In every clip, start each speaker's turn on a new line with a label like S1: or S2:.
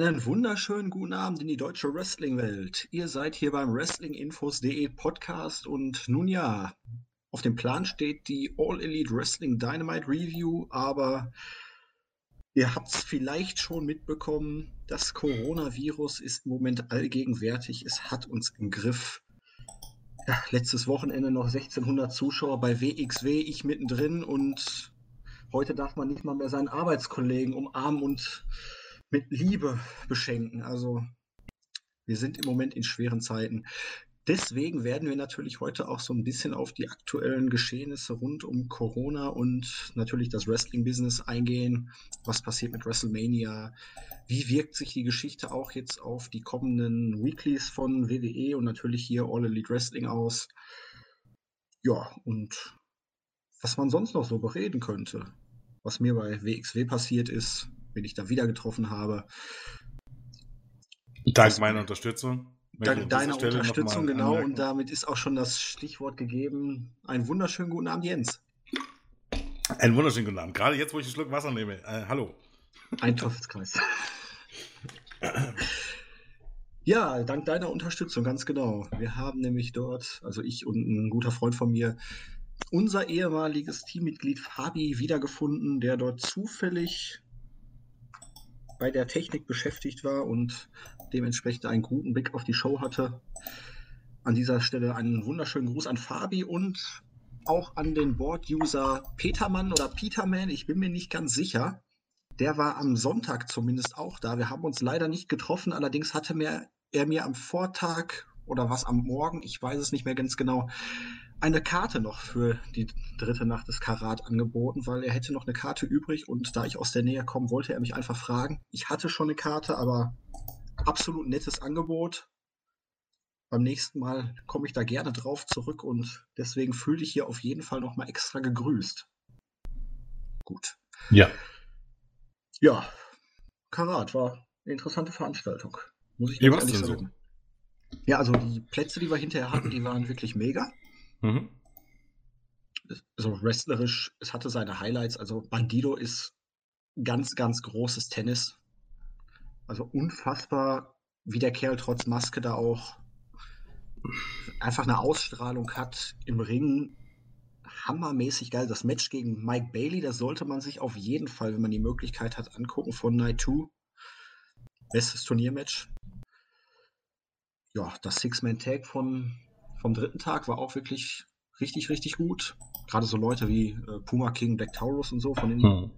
S1: Einen wunderschönen guten Abend in die deutsche Wrestling-Welt. Ihr seid hier beim WrestlingInfos.de Podcast und nun ja, auf dem Plan steht die All Elite Wrestling Dynamite Review, aber ihr habt es vielleicht schon mitbekommen, das Coronavirus ist im Moment allgegenwärtig. Es hat uns im Griff. Ja, letztes Wochenende noch 1600 Zuschauer bei WXW, ich mittendrin und heute darf man nicht mal mehr seinen Arbeitskollegen umarmen und mit Liebe beschenken. Also wir sind im Moment in schweren Zeiten. Deswegen werden wir natürlich heute auch so ein bisschen auf die aktuellen Geschehnisse rund um Corona und natürlich das Wrestling-Business eingehen. Was passiert mit WrestleMania? Wie wirkt sich die Geschichte auch jetzt auf die kommenden Weeklies von WWE und natürlich hier All Elite Wrestling aus? Ja, und was man sonst noch so bereden könnte. Was mir bei WXW passiert ist, wen ich da wieder getroffen habe.
S2: Dank meiner Unterstützung.
S1: Dank deiner Unterstützung, genau. Anmerken. Und damit ist auch schon das Stichwort gegeben. Einen wunderschönen guten Abend, Jens.
S2: Einen wunderschönen guten Abend. Gerade jetzt, wo ich einen Schluck Wasser nehme. Äh, hallo.
S1: Ein Teufelskreis. ja, dank deiner Unterstützung, ganz genau. Wir haben nämlich dort, also ich und ein guter Freund von mir, unser ehemaliges Teammitglied Fabi wiedergefunden, der dort zufällig bei der Technik beschäftigt war und dementsprechend einen guten Blick auf die Show hatte. An dieser Stelle einen wunderschönen Gruß an Fabi und auch an den Board-User Petermann oder Peterman, ich bin mir nicht ganz sicher. Der war am Sonntag zumindest auch da. Wir haben uns leider nicht getroffen, allerdings hatte mir, er mir am Vortag oder was am Morgen, ich weiß es nicht mehr ganz genau, eine Karte noch für die dritte Nacht des Karat angeboten, weil er hätte noch eine Karte übrig und da ich aus der Nähe komme, wollte er mich einfach fragen. Ich hatte schon eine Karte, aber absolut nettes Angebot. Beim nächsten Mal komme ich da gerne drauf zurück und deswegen fühle ich hier auf jeden Fall nochmal extra gegrüßt. Gut.
S2: Ja.
S1: Ja, Karat war eine interessante Veranstaltung.
S2: Muss ich Wie ehrlich sagen.
S1: So? Ja, also die Plätze, die wir hinterher hatten, die waren wirklich mega. Mhm. So wrestlerisch, es hatte seine Highlights. Also Bandido ist ganz, ganz großes Tennis. Also unfassbar, wie der Kerl trotz Maske da auch einfach eine Ausstrahlung hat im Ring. Hammermäßig geil. Das Match gegen Mike Bailey, das sollte man sich auf jeden Fall, wenn man die Möglichkeit hat, angucken von Night 2. Bestes Turniermatch. Ja, das Six-Man-Tag von vom dritten Tag war auch wirklich richtig, richtig gut. Gerade so Leute wie äh, Puma King, Black Taurus und so, von denen hm.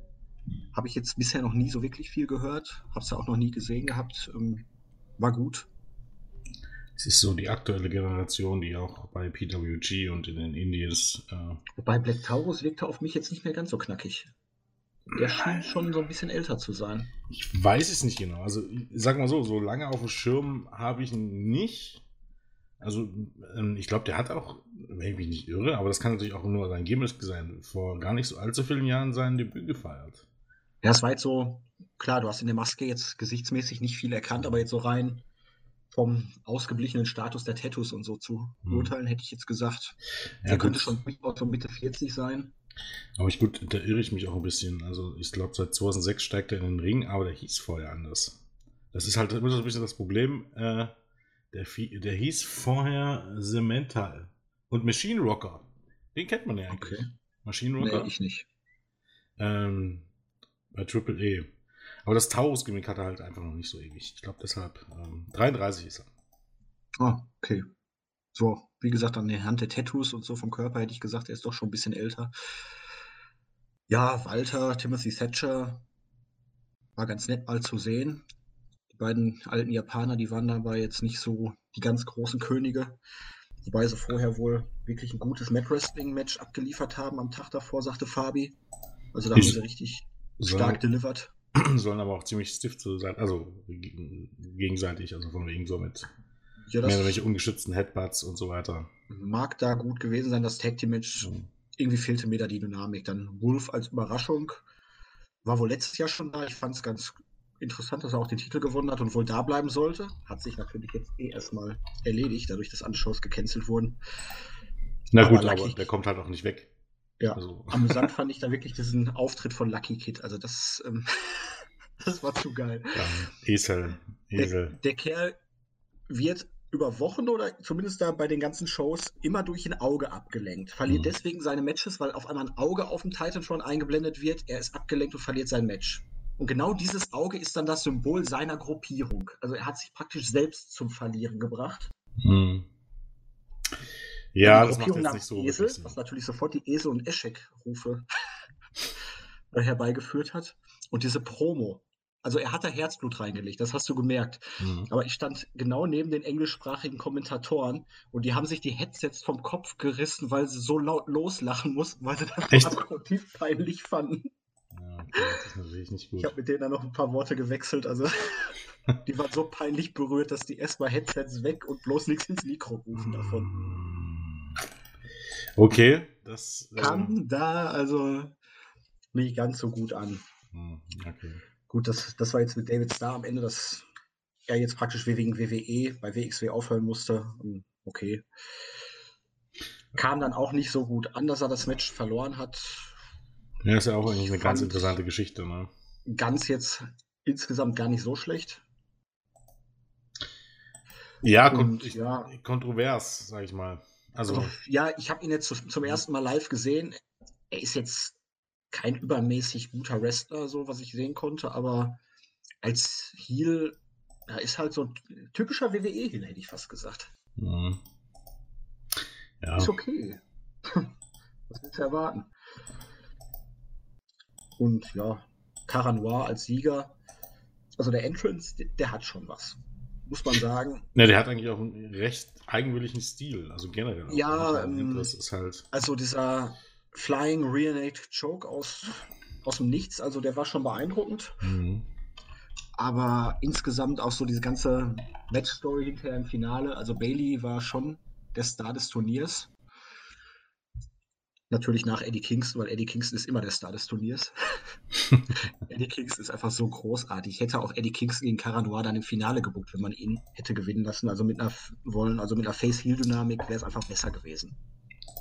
S1: habe ich jetzt bisher noch nie so wirklich viel gehört. Habe es ja auch noch nie gesehen gehabt. Ähm, war gut.
S2: Es ist so die aktuelle Generation, die auch bei PWG und in den Indies.
S1: Äh Wobei Black Taurus wirkte auf mich jetzt nicht mehr ganz so knackig. Der schien schon so ein bisschen älter zu sein.
S2: Ich weiß es nicht genau. Also, sag mal so, so lange auf dem Schirm habe ich ihn nicht. Also, ähm, ich glaube, der hat auch, wenn ich mich nicht irre, aber das kann natürlich auch nur sein Gimmick sein, vor gar nicht so allzu vielen Jahren sein Debüt gefeiert.
S1: Ja, es war jetzt so, klar, du hast in der Maske jetzt gesichtsmäßig nicht viel erkannt, aber jetzt so rein vom ausgeblichenen Status der Tattoos und so zu hm. urteilen, hätte ich jetzt gesagt. Ja, der könnte schon so Mitte 40 sein.
S2: Aber ich gut, da irre ich mich auch ein bisschen. Also ich glaube, seit 2006 steigt er in den Ring, aber der hieß vorher anders. Das ist halt immer so ein bisschen das Problem. Äh, der, der hieß vorher Cemental. Und Machine Rocker. Den kennt man ja eigentlich. Okay.
S1: Machine Rocker? Nee, ich nicht.
S2: Ähm, bei Triple E. Aber das Taurus-Gimmick hat er halt einfach noch nicht so ewig. Ich glaube deshalb, ähm, 33 ist er.
S1: Ah, okay. So, wie gesagt, an der Hand der Tattoos und so vom Körper hätte ich gesagt, er ist doch schon ein bisschen älter. Ja, Walter, Timothy Thatcher war ganz nett mal zu sehen beiden alten Japaner, die waren dabei jetzt nicht so die ganz großen Könige. Wobei sie vorher wohl wirklich ein gutes Mat Wrestling Match abgeliefert haben am Tag davor, sagte Fabi. Also da haben sie richtig stark delivered.
S2: Sollen aber auch ziemlich stiff zu sein, also gegenseitig, also von wegen so mit
S1: ja,
S2: mehr oder weniger ungeschützten Headbutts und so weiter.
S1: Mag da gut gewesen sein, das Tag Team Match. Mhm. Irgendwie fehlte mir da die Dynamik. Dann Wolf als Überraschung war wohl letztes Jahr schon da. Ich fand es ganz interessant, dass er auch den Titel gewonnen hat und wohl da bleiben sollte. Hat sich natürlich jetzt eh erstmal erledigt, dadurch, dass alle Shows gecancelt wurden.
S2: Na aber gut, Lucky, aber der kommt halt auch nicht weg.
S1: Ja, also. amüsant fand ich da wirklich diesen Auftritt von Lucky Kid. Also das, ähm, Das war zu geil.
S2: Ja, Esel.
S1: Esel. Der, der Kerl wird über Wochen oder zumindest da bei den ganzen Shows immer durch ein Auge abgelenkt. Verliert mhm. deswegen seine Matches, weil auf einmal ein Auge auf dem Titan schon eingeblendet wird. Er ist abgelenkt und verliert sein Match. Und genau dieses Auge ist dann das Symbol seiner Gruppierung. Also er hat sich praktisch selbst zum Verlieren gebracht. Mhm.
S2: Ja, das macht jetzt nicht so
S1: Esel, was natürlich sofort die Esel- und Eschek-Rufe herbeigeführt hat. Und diese Promo, also er hat da Herzblut reingelegt, das hast du gemerkt. Mhm. Aber ich stand genau neben den englischsprachigen Kommentatoren und die haben sich die Headsets vom Kopf gerissen, weil sie so laut loslachen mussten, weil sie das abgrundtief peinlich fanden. Ja, das ist natürlich nicht gut. Ich habe mit denen dann noch ein paar Worte gewechselt, also die waren so peinlich berührt, dass die erstmal Headsets weg und bloß nichts ins Mikro rufen davon.
S2: Okay, das
S1: kam ähm... da also nicht ganz so gut an. Hm, okay. Gut, das, das war jetzt mit David Starr am Ende, dass er jetzt praktisch wegen WWE bei WXW aufhören musste. Okay. Kam dann auch nicht so gut an, dass er das Match verloren hat.
S2: Ja, ist ja auch eigentlich eine ganz interessante Geschichte, ne?
S1: Ganz jetzt insgesamt gar nicht so schlecht.
S2: Ja, Und, ich, ja kontrovers, sag ich mal. Also, also
S1: ja, ich habe ihn jetzt zum ersten Mal live gesehen. Er ist jetzt kein übermäßig guter Wrestler, so was ich sehen konnte, aber als Heel, da ist halt so ein typischer WWE-Heel, hätte ich fast gesagt. Mhm. Ja. Ist okay. was willst du erwarten? Und ja, Caranoir als Sieger, also der Entrance, der, der hat schon was muss man sagen.
S2: Ne, der hat eigentlich auch einen recht eigenwilligen Stil, also generell. Auch.
S1: Ja, ähm, das ist halt. Also dieser Flying Rear Naked Choke aus, aus dem Nichts. Also der war schon beeindruckend. Mhm. Aber insgesamt auch so diese ganze Match-Story hinterher im Finale. Also Bailey war schon der Star des Turniers. Natürlich nach Eddie Kingston, weil Eddie Kingston ist immer der Star des Turniers. Eddie Kingston ist einfach so großartig. Ich hätte auch Eddie Kingston gegen Caranoir dann im Finale gebuckt, wenn man ihn hätte gewinnen lassen. Also mit einer wollen, also mit einer Face-Heel-Dynamik wäre es einfach besser gewesen.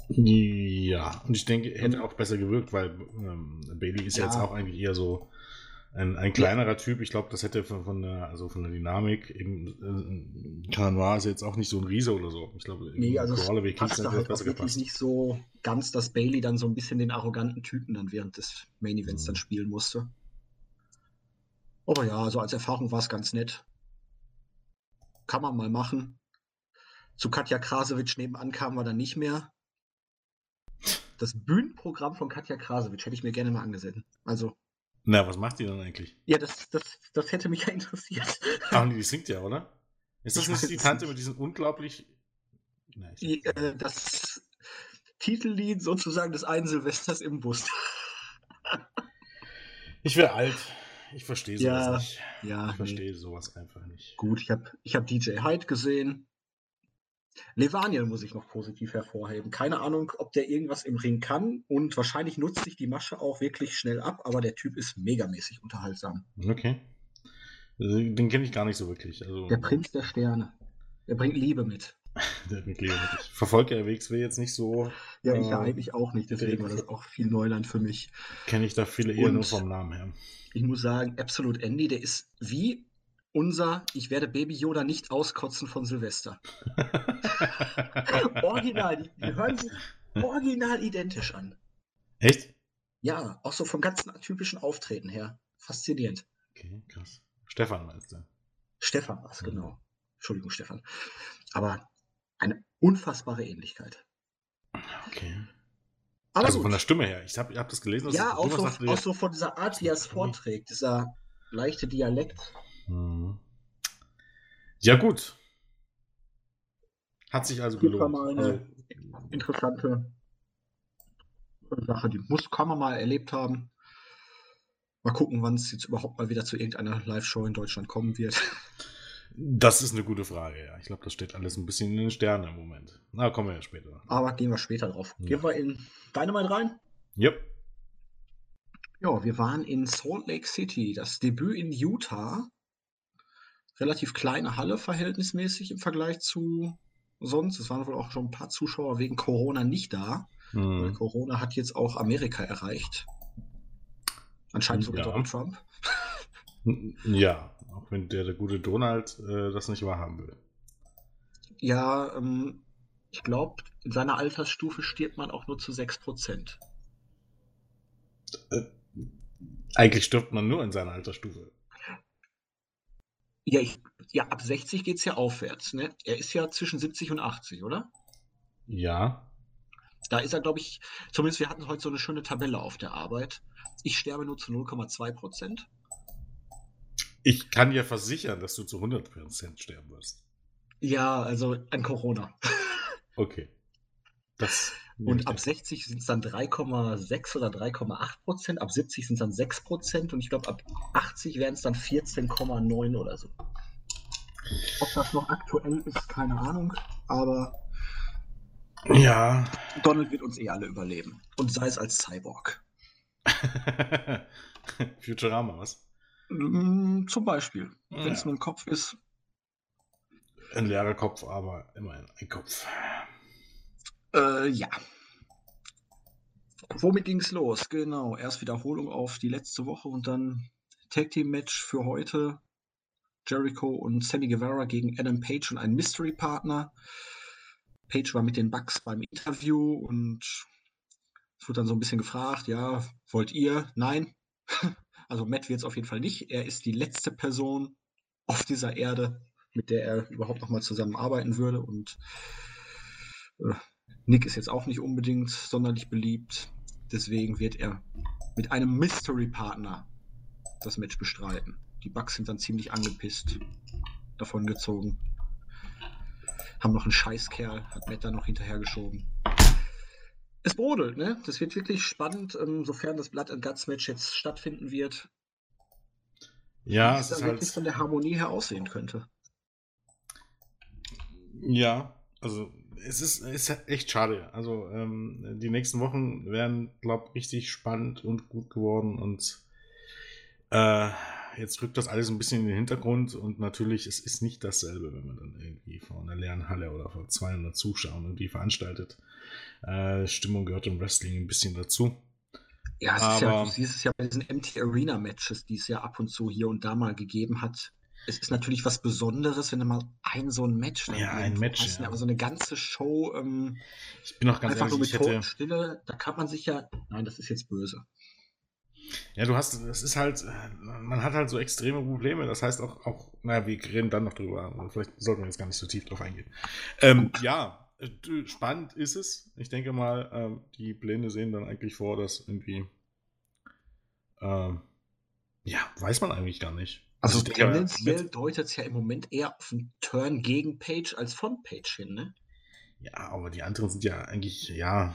S2: Ja, und ich denke, hätte auch besser gewirkt, weil ähm, Bailey ist ja. jetzt auch eigentlich eher so ein, ein kleinerer ja. Typ. Ich glaube, das hätte von, von, der, also von der Dynamik eben äh, Canoir ist jetzt auch nicht so ein Riese oder so. Ich glaube,
S1: nee, also es passt halt besser wirklich gepasst. nicht so ganz, dass Bailey dann so ein bisschen den arroganten Typen dann während des Main Events mhm. dann spielen musste. Aber ja, also als Erfahrung war es ganz nett. Kann man mal machen. Zu Katja Krasowitsch nebenan kamen wir dann nicht mehr das Bühnenprogramm von Katja Krasowitsch hätte ich mir gerne mal angesehen. Also.
S2: Na, was macht die dann eigentlich?
S1: Ja, das, das, das hätte mich ja interessiert.
S2: Ach, die singt ja, oder? Ist das ich nicht die Tante mit diesem unglaublich.
S1: Nein, die, äh, das Titellied sozusagen des einen Silvesters im Bus.
S2: ich wäre alt. Ich verstehe sowas
S1: ja,
S2: nicht.
S1: Ja,
S2: ich verstehe nee. sowas einfach nicht.
S1: Gut, ich habe ich hab DJ Hyde gesehen. Levaniel muss ich noch positiv hervorheben. Keine Ahnung, ob der irgendwas im Ring kann und wahrscheinlich nutzt sich die Masche auch wirklich schnell ab, aber der Typ ist megamäßig unterhaltsam.
S2: Okay. Äh, den kenne ich gar nicht so wirklich. Also,
S1: der Prinz der Sterne. Der bringt Liebe mit.
S2: der bringt Liebe mit. Ich verfolge ja WXW jetzt nicht so.
S1: Ja, ich äh, ja eigentlich auch nicht, deswegen war das auch viel Neuland für mich.
S2: Kenne ich da viele eher und nur vom Namen her.
S1: Ich muss sagen, Absolute Andy, der ist wie unser Ich werde Baby Yoda nicht auskotzen von Silvester. original, die, die, hören sich original identisch an.
S2: Echt?
S1: Ja, auch so vom ganzen typischen Auftreten her. Faszinierend.
S2: Okay, krass. Stefan meinst du?
S1: Stefan war es, mhm. genau. Entschuldigung, Stefan. Aber eine unfassbare Ähnlichkeit.
S2: Okay. Aber also gut. von der Stimme her. Ich habe hab das gelesen.
S1: Ja, auch so, auch so von dieser Art, wie er es vorträgt. Dieser leichte Dialekt.
S2: Mhm. Ja, gut. Hat sich also gelohnt. Das war
S1: mal eine
S2: also,
S1: interessante Sache, die muss, kann man mal erlebt haben. Mal gucken, wann es jetzt überhaupt mal wieder zu irgendeiner Live-Show in Deutschland kommen wird.
S2: Das ist eine gute Frage, ja. Ich glaube, das steht alles ein bisschen in den Sternen im Moment. Na, kommen wir ja später.
S1: Aber gehen wir später drauf. Ja. Gehen wir in Dynamite rein?
S2: Yep.
S1: Ja, wir waren in Salt Lake City. Das Debüt in Utah relativ kleine Halle verhältnismäßig im Vergleich zu sonst. Es waren wohl auch schon ein paar Zuschauer wegen Corona nicht da. Mhm. Weil Corona hat jetzt auch Amerika erreicht. Anscheinend sogar ja. Donald Trump.
S2: Ja, auch wenn der, der gute Donald äh, das nicht wahrhaben will.
S1: Ja, ähm, ich glaube, in seiner Altersstufe stirbt man auch nur zu 6%.
S2: Äh, eigentlich stirbt man nur in seiner Altersstufe.
S1: Ja, ich, ja ab 60 geht es ja aufwärts. Ne? Er ist ja zwischen 70 und 80, oder?
S2: Ja.
S1: Da ist er, glaube ich, zumindest wir hatten heute so eine schöne Tabelle auf der Arbeit. Ich sterbe nur zu 0,2 Prozent.
S2: Ich kann dir versichern, dass du zu 100 Prozent sterben wirst.
S1: Ja, also an Corona.
S2: Okay.
S1: Das und ab 60 sind es dann 3,6 oder 3,8 Prozent, ab 70 sind es dann 6 Prozent und ich glaube ab 80 wären es dann 14,9 oder so. Ob das noch aktuell ist, keine Ahnung, aber
S2: ja.
S1: Donald wird uns eh alle überleben. Und sei es als Cyborg.
S2: Futurama, was?
S1: Mm, zum Beispiel. Ja. Wenn es nur ein Kopf ist.
S2: Ein leerer Kopf, aber immerhin ein Kopf.
S1: Äh, ja. Womit ging es los? Genau, erst Wiederholung auf die letzte Woche und dann Tag Team Match für heute. Jericho und Sammy Guevara gegen Adam Page und einen Mystery Partner. Page war mit den Bugs beim Interview und es wurde dann so ein bisschen gefragt, ja, wollt ihr? Nein. Also Matt wird es auf jeden Fall nicht. Er ist die letzte Person auf dieser Erde, mit der er überhaupt noch mal zusammenarbeiten würde und äh, Nick ist jetzt auch nicht unbedingt sonderlich beliebt. Deswegen wird er mit einem Mystery-Partner das Match bestreiten. Die Bugs sind dann ziemlich angepisst davon gezogen. Haben noch einen Scheißkerl, hat Matt dann noch hinterhergeschoben. Es brodelt, ne? Das wird wirklich spannend, ähm, sofern das Blood and Guts Match jetzt stattfinden wird.
S2: Ja,
S1: es ist wirklich halt... von der Harmonie her aussehen könnte.
S2: Ja, also es ist, ist echt schade. Also ähm, die nächsten Wochen werden, glaube ich, richtig spannend und gut geworden und äh, jetzt rückt das alles ein bisschen in den Hintergrund und natürlich, es ist nicht dasselbe, wenn man dann irgendwie vor einer leeren Halle oder vor 200 Zuschauern irgendwie veranstaltet. Äh, Stimmung gehört im Wrestling ein bisschen dazu.
S1: Ja, es Aber, ist ja, du siehst es ja bei diesen Empty Arena Matches, die es ja ab und zu hier und da mal gegeben hat es ist natürlich was Besonderes, wenn du mal ein so ein Match
S2: Ja, ein Match.
S1: Hast, ja. Aber so eine ganze Show. Ähm,
S2: ich bin auch ganz
S1: einfach
S2: ehrlich,
S1: nur mit hätte... Stille, da kann man sich ja. Nein, das ist jetzt böse.
S2: Ja, du hast, es ist halt, man hat halt so extreme Probleme. Das heißt auch, auch, naja, wir reden dann noch drüber. Vielleicht sollten wir jetzt gar nicht so tief drauf eingehen. Ähm, ja, spannend ist es. Ich denke mal, ähm, die Pläne sehen dann eigentlich vor, dass irgendwie, ähm, ja, weiß man eigentlich gar nicht.
S1: Also, also tendenziell deutet es ja im Moment eher auf einen Turn gegen Page als von Page hin, ne?
S2: Ja, aber die anderen sind ja eigentlich, ja.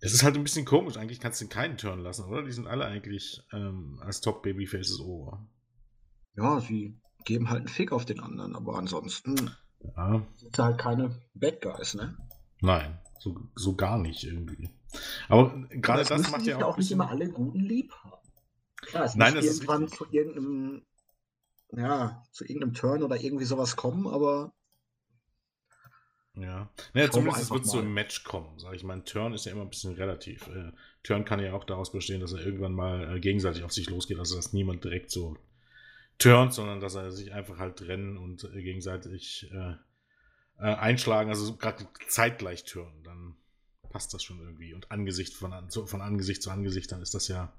S2: Es ist halt ein bisschen komisch. Eigentlich kannst du keinen Turn lassen, oder? Die sind alle eigentlich ähm, als Top-Babyfaces over.
S1: Ja, sie geben halt einen Fick auf den anderen, aber ansonsten
S2: ja.
S1: sind halt keine Bad Guys, ne?
S2: Nein, so, so gar nicht irgendwie. Aber gerade das, das macht ja auch,
S1: auch nicht immer alle guten lieb haben. Klar, es
S2: Nein,
S1: muss irgendwann zu irgendeinem, ja, zu irgendeinem Turn oder irgendwie sowas kommen, aber.
S2: Ja, naja, zumindest wird es so im Match kommen, sage ich mal. Ein Turn ist ja immer ein bisschen relativ. Äh, Turn kann ja auch daraus bestehen, dass er irgendwann mal äh, gegenseitig auf sich losgeht, also dass niemand direkt so turnt, sondern dass er sich einfach halt trennen und äh, gegenseitig äh, äh, einschlagen, also gerade zeitgleich turnen, dann passt das schon irgendwie. Und Angesicht von, von Angesicht zu Angesicht, dann ist das ja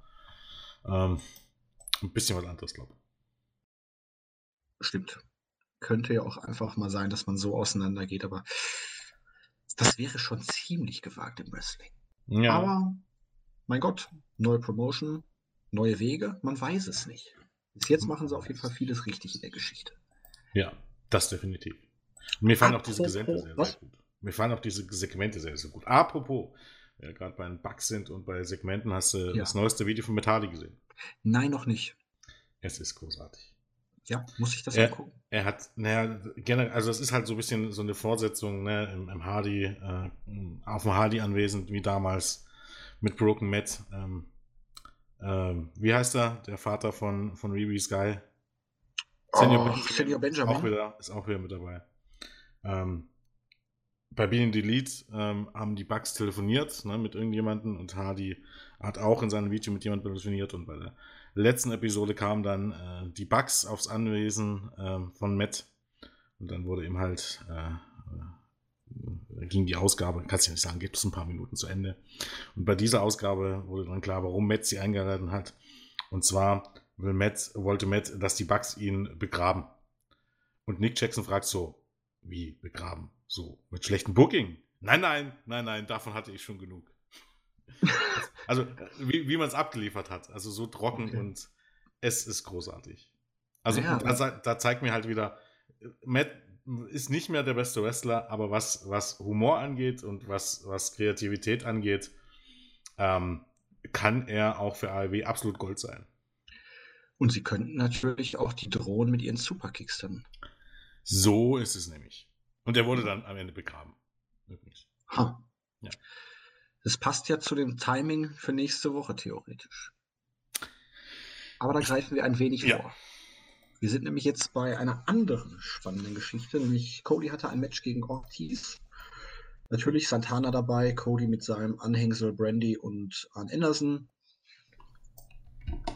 S2: ähm, ein bisschen was anderes, glaube
S1: ich. Stimmt. Könnte ja auch einfach mal sein, dass man so auseinandergeht, aber das wäre schon ziemlich gewagt im Wrestling.
S2: Ja.
S1: Aber, mein Gott, neue Promotion, neue Wege, man weiß es nicht. Bis jetzt machen sie auf jeden Fall vieles richtig in der Geschichte.
S2: Ja, das definitiv. mir fallen auch diese Gesänge sehr, sehr gut. Mir fallen auch diese Segmente sehr, sehr gut. Apropos, ja, gerade bei den Bugs sind und bei Segmenten hast du ja. das neueste Video von Metali gesehen.
S1: Nein, noch nicht.
S2: Es ist großartig.
S1: Ja, muss ich das
S2: er,
S1: angucken?
S2: Er hat, naja, generell, also es ist halt so ein bisschen so eine Fortsetzung, ne, im, im Hardy, äh, auf dem Hardy anwesend, wie damals mit Broken Matt. Ähm, ähm, wie heißt er? Der Vater von, von Reby Sky.
S1: Senior, oh, Benjamin. Senior Benjamin.
S2: Auch wieder, ist auch wieder mit dabei. Ähm, bei Being Delete ähm, haben die Bugs telefoniert ne, mit irgendjemandem und Hardy hat auch in seinem Video mit jemandem telefoniert und bei der letzten Episode kamen dann äh, die Bugs aufs Anwesen äh, von Matt und dann wurde ihm halt äh, äh, ging die Ausgabe, kannst du ja nicht sagen, gibt es ein paar Minuten zu Ende. Und bei dieser Ausgabe wurde dann klar, warum Matt sie eingeladen hat. Und zwar will Matt, wollte Matt, dass die Bugs ihn begraben. Und Nick Jackson fragt so, wie begraben? So, mit schlechtem Booking? Nein, nein, nein, nein, davon hatte ich schon genug. also, wie, wie man es abgeliefert hat. Also so trocken okay. und es ist großartig. Also, ja, da, da, zeigt mir halt wieder, Matt ist nicht mehr der beste Wrestler, aber was, was Humor angeht und was, was Kreativität angeht, ähm, kann er auch für AEW absolut Gold sein.
S1: Und sie könnten natürlich auch die drohen mit ihren Superkicks dann.
S2: So ist es nämlich. Und er wurde dann am Ende begraben. Übrigens. Ha.
S1: Ja. Das passt ja zu dem Timing für nächste Woche theoretisch. Aber da greifen wir ein wenig ja. vor. Wir sind nämlich jetzt bei einer anderen spannenden Geschichte, nämlich Cody hatte ein Match gegen Ortiz. Natürlich Santana dabei, Cody mit seinem Anhängsel Brandy und Arn Anderson.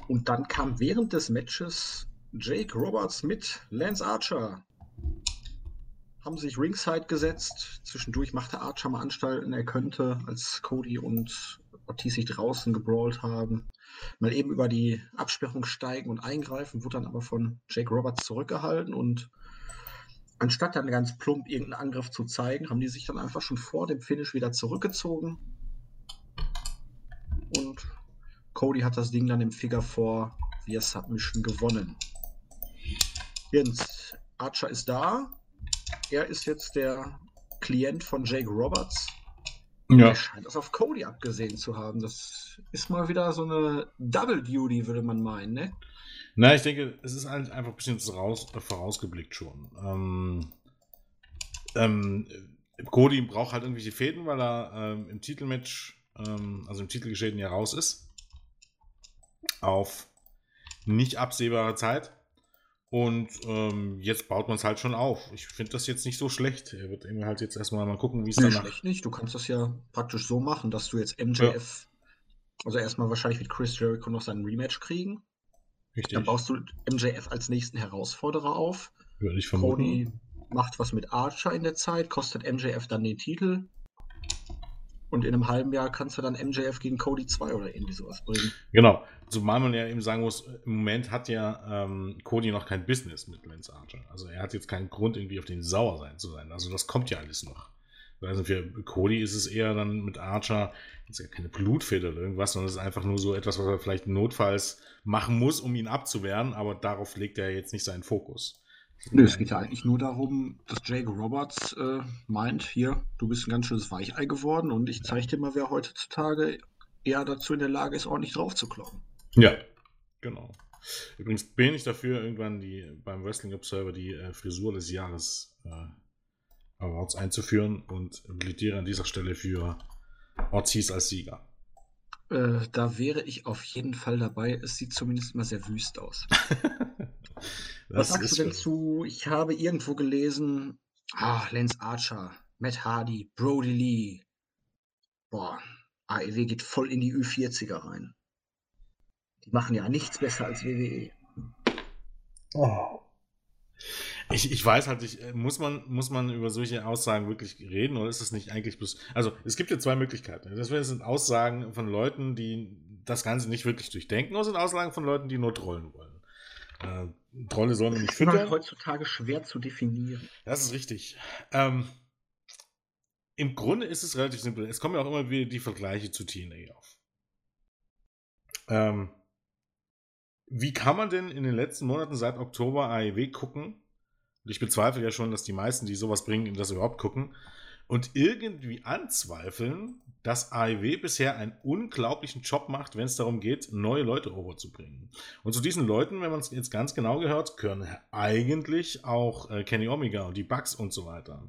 S1: Und dann kam während des Matches Jake Roberts mit Lance Archer haben sich ringside gesetzt. Zwischendurch machte Archer mal Anstalten, er könnte, als Cody und Ortiz sich draußen gebrawlt haben, mal eben über die Absperrung steigen und eingreifen, wurde dann aber von Jake Roberts zurückgehalten und anstatt dann ganz plump irgendeinen Angriff zu zeigen, haben die sich dann einfach schon vor dem Finish wieder zurückgezogen. Und Cody hat das Ding dann im Figure vor via Submission gewonnen. Jens, Archer ist da, er ist jetzt der Klient von Jake Roberts. Ja. Er scheint das auf Cody abgesehen zu haben. Das ist mal wieder so eine Double Duty, würde man meinen, ne?
S2: Na, ich denke, es ist halt einfach ein bisschen voraus, vorausgeblickt schon. Ähm, ähm, Cody braucht halt irgendwelche Fäden, weil er ähm, im Titelmatch, ähm, also im Titelgeschehen ja raus ist. Auf nicht absehbare Zeit. Und ähm, jetzt baut man es halt schon auf. Ich finde das jetzt nicht so schlecht. Er wird irgendwie halt jetzt erstmal mal gucken, wie es nee, danach...
S1: schlecht nicht. Du kannst das ja praktisch so machen, dass du jetzt MJF, ja. also erstmal wahrscheinlich mit Chris Jericho noch seinen Rematch kriegen. Richtig. Dann baust du MJF als nächsten Herausforderer auf.
S2: Würde ich vermuten. Cody
S1: macht was mit Archer in der Zeit, kostet MJF dann den Titel. Und in einem halben Jahr kannst du dann MJF gegen Cody 2 oder irgendwie sowas bringen.
S2: Genau. Zumal man ja eben sagen muss, im Moment hat ja ähm, Cody noch kein Business mit Lance Archer. Also er hat jetzt keinen Grund, irgendwie auf den sauer sein zu sein. Also das kommt ja alles noch. Also für Cody ist es eher dann mit Archer, ist ja keine Blutfede oder irgendwas, sondern es ist einfach nur so etwas, was er vielleicht notfalls machen muss, um ihn abzuwehren, aber darauf legt er jetzt nicht seinen Fokus.
S1: Nö, es geht ja eigentlich nur darum, dass Jake Roberts äh, meint, hier, du bist ein ganz schönes Weichei geworden und ich zeige dir mal, wer heutzutage eher dazu in der Lage ist, ordentlich drauf.
S2: Ja, genau. Übrigens bin ich dafür, irgendwann die beim Wrestling Observer die äh, Frisur des Jahres äh, Awards einzuführen und plädiere an dieser Stelle für Ortiz als Sieger.
S1: Äh, da wäre ich auf jeden Fall dabei. Es sieht zumindest mal sehr wüst aus. Was sagst du denn zu? Ich habe irgendwo gelesen, ah, Lance Archer, Matt Hardy, Brody Lee. Boah, AEW geht voll in die Ü40er rein. Die machen ja nichts besser als WWE.
S2: Oh. Ich, ich weiß halt nicht, muss man, muss man über solche Aussagen wirklich reden oder ist es nicht eigentlich bloß. Also, es gibt ja zwei Möglichkeiten. Das sind Aussagen von Leuten, die das Ganze nicht wirklich durchdenken, oder sind Aussagen von Leuten, die nur trollen wollen. Äh, Trolle sollen wir nicht
S1: füttern. Das ist heutzutage schwer zu definieren.
S2: Das ist richtig. Ähm, Im Grunde ist es relativ simpel. Es kommen ja auch immer wieder die Vergleiche zu TNA auf. Ähm, wie kann man denn in den letzten Monaten seit Oktober AEW gucken? Und ich bezweifle ja schon, dass die meisten, die sowas bringen, das überhaupt gucken. Und irgendwie anzweifeln, dass AEW bisher einen unglaublichen Job macht, wenn es darum geht, neue Leute overzubringen. Und zu diesen Leuten, wenn man es jetzt ganz genau gehört, gehören eigentlich auch äh, Kenny Omega und die Bugs und so weiter.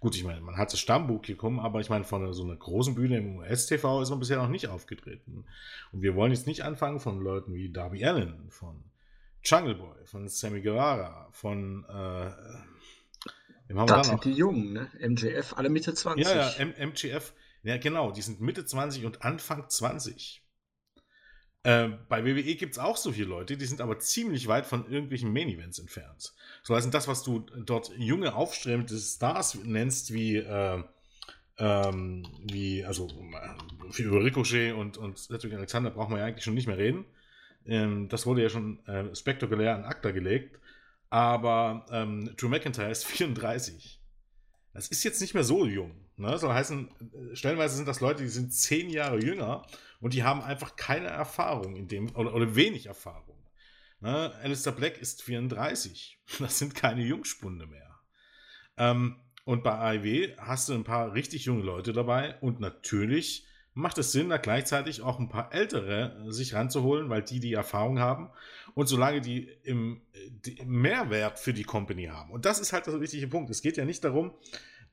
S2: Gut, ich meine, man hat das Stammbuch gekommen, aber ich meine, von so einer großen Bühne im US-TV ist man bisher noch nicht aufgetreten. Und wir wollen jetzt nicht anfangen von Leuten wie Darby Allen, von Jungle Boy, von Sammy Guevara, von äh,
S1: das sind die Jungen, ne? MJF, alle Mitte 20.
S2: Ja, ja, M MJF, ja genau, die sind Mitte 20 und Anfang 20. Äh, bei WWE gibt es auch so viele Leute, die sind aber ziemlich weit von irgendwelchen Main-Events entfernt. So heißt das, was du dort junge, aufstrebende Stars nennst, wie, äh, ähm, wie also für über Ricochet und, und Cedric Alexander brauchen wir ja eigentlich schon nicht mehr reden. Ähm, das wurde ja schon äh, spektakulär an Akta gelegt. Aber ähm, Drew McIntyre ist 34. Das ist jetzt nicht mehr so jung. Ne? Soll heißen, äh, stellenweise sind das Leute, die sind zehn Jahre jünger und die haben einfach keine Erfahrung in dem, oder, oder wenig Erfahrung. Ne? Alistair Black ist 34. Das sind keine Jungspunde mehr. Ähm, und bei AEW hast du ein paar richtig junge Leute dabei und natürlich macht es Sinn, da gleichzeitig auch ein paar Ältere äh, sich ranzuholen, weil die die Erfahrung haben und solange die im, die Mehrwert für die Company haben. Und das ist halt der wichtige Punkt. Es geht ja nicht darum,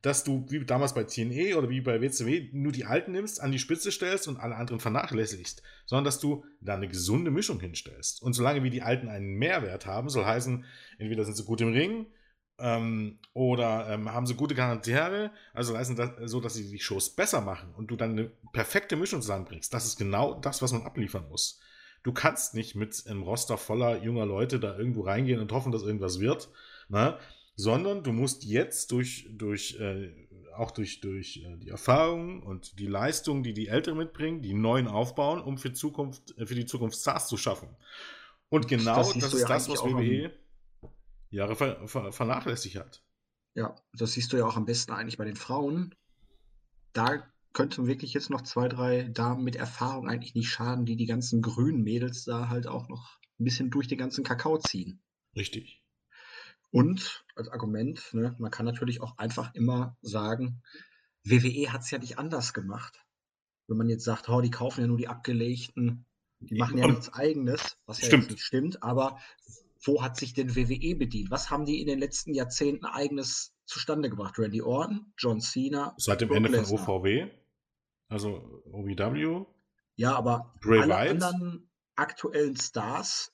S2: dass du wie damals bei TNE oder wie bei WCW nur die Alten nimmst, an die Spitze stellst und alle anderen vernachlässigst, sondern dass du da eine gesunde Mischung hinstellst. Und solange wie die Alten einen Mehrwert haben, soll heißen, entweder sind sie gut im Ring, ähm, oder ähm, haben sie gute Charaktere, also leisten das so, dass sie die Shows besser machen und du dann eine perfekte Mischung zusammenbringst. Das ist genau das, was man abliefern muss. Du kannst nicht mit einem Roster voller junger Leute da irgendwo reingehen und hoffen, dass irgendwas wird, ne? sondern du musst jetzt durch, durch äh, auch durch, durch äh, die Erfahrung und die Leistung, die die Älteren mitbringen, die neuen aufbauen, um für, Zukunft, äh, für die Zukunft Stars zu schaffen. Und genau das, das ist ja das, was WWE Jahre ver ver vernachlässigt hat.
S1: Ja, das siehst du ja auch am besten eigentlich bei den Frauen. Da könnten wirklich jetzt noch zwei, drei Damen mit Erfahrung eigentlich nicht schaden, die die ganzen grünen Mädels da halt auch noch ein bisschen durch den ganzen Kakao ziehen.
S2: Richtig.
S1: Und als Argument, ne, man kann natürlich auch einfach immer sagen, WWE hat es ja nicht anders gemacht. Wenn man jetzt sagt, oh, die kaufen ja nur die abgelegten, die machen ja nichts eigenes, was ja
S2: stimmt.
S1: nicht stimmt, aber wo hat sich denn WWE bedient? Was haben die in den letzten Jahrzehnten eigenes zustande gebracht? Randy Orton, John Cena.
S2: Seit dem Ende von OVW, also OVW.
S1: Ja, aber
S2: Bray
S1: alle
S2: Wyatt?
S1: anderen aktuellen Stars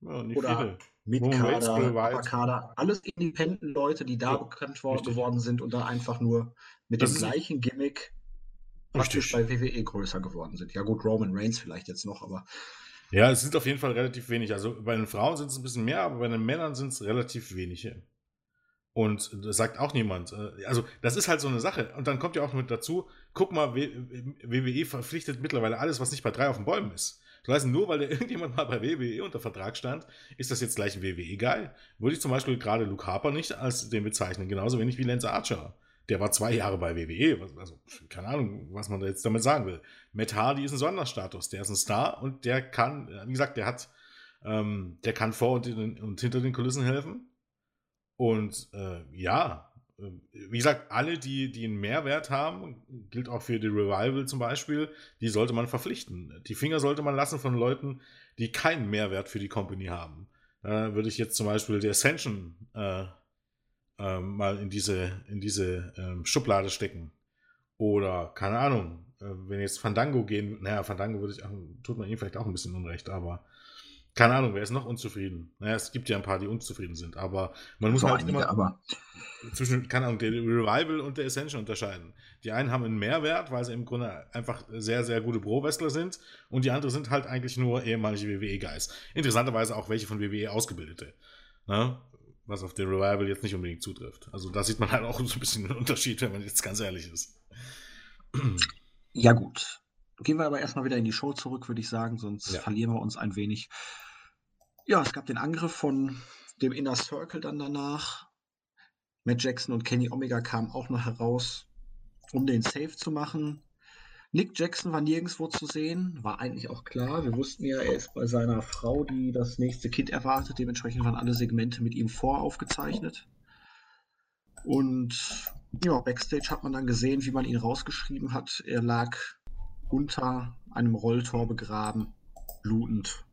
S2: Ja,
S1: oder. Mitkader,
S2: Wyatt.
S1: Upperkader, alles Independent-Leute, die da
S2: Ja,
S1: bekannt worden, geworden sind und da einfach nur mit
S2: Das
S1: dem gleichen Gimmick praktisch
S2: Richtig.
S1: bei WWE größer geworden sind. Ja gut, Roman Reigns vielleicht jetzt noch, aber
S2: Ja, es sind auf jeden Fall relativ wenig. Also bei den Frauen sind es ein bisschen mehr, aber bei den Männern sind es relativ wenige. Und das sagt auch niemand. Äh, Also, das ist halt so eine Sache. Und dann kommt ja auch mit dazu, guck mal, WWE verpflichtet mittlerweile alles, was nicht bei drei auf den Bäumen ist. Das heißt, nur weil da irgendjemand mal bei WWE unter Vertrag stand, ist das jetzt gleich ein WWE-Geil. Würde ich zum Beispiel gerade Luke Harper nicht als den bezeichnen, genauso wenig wie Lance Archer. Der war zwei Jahre bei WWE, also keine Ahnung, was man jetzt damit sagen will. Matt Hardy ist ein Sonderstatus, der ist ein Star und der kann, äh, wie gesagt, der hat, ähm, der kann vor und, in, und hinter den Kulissen helfen. Und äh, ja, äh, wie gesagt, alle, die, die einen Mehrwert haben, gilt auch für die Revival zum Beispiel, die sollte man verpflichten. Die Finger sollte man lassen von Leuten, die keinen Mehrwert für die Company haben. Da würde ich jetzt zum Beispiel die Ascension äh, ähm, mal in diese, in diese ähm, Schublade stecken. Oder, keine Ahnung, äh, wenn jetzt Fandango gehen, naja, Fandango würde ich, auch, tut man ihm vielleicht auch ein bisschen Unrecht, aber keine Ahnung, wer ist noch unzufrieden? Naja, es gibt ja ein paar, die unzufrieden sind, aber man muss
S1: so
S2: halt
S1: einige,
S2: immer zwischen, keine Ahnung, der Revival und der Ascension unterscheiden. Die einen haben einen Mehrwert, weil sie im Grunde einfach sehr, sehr gute Pro-Wrestler sind und die anderen sind halt eigentlich nur ehemalige WWE-Guys. Interessanterweise auch welche von WWE ausgebildete. Ne? Was auf den Revival jetzt nicht unbedingt zutrifft. Also da sieht man halt auch so ein bisschen einen Unterschied, wenn man jetzt ganz ehrlich ist.
S1: Ja, gut. Gehen wir aber erstmal wieder in die Show zurück, würde ich sagen, sonst
S2: Ja.
S1: verlieren wir uns ein wenig. Ja, es gab den Angriff von dem Inner Circle dann danach. Matt Jackson und Kenny Omega kamen auch noch heraus, um den Save zu machen. Nick Jackson war nirgendwo zu sehen, war eigentlich auch klar. Wir wussten ja, er ist bei seiner Frau, die das nächste Kind erwartet. Dementsprechend waren alle Segmente mit ihm voraufgezeichnet. Und ja, backstage hat man dann gesehen, wie man ihn rausgeschrieben hat. Er lag unter einem Rolltor begraben, blutend.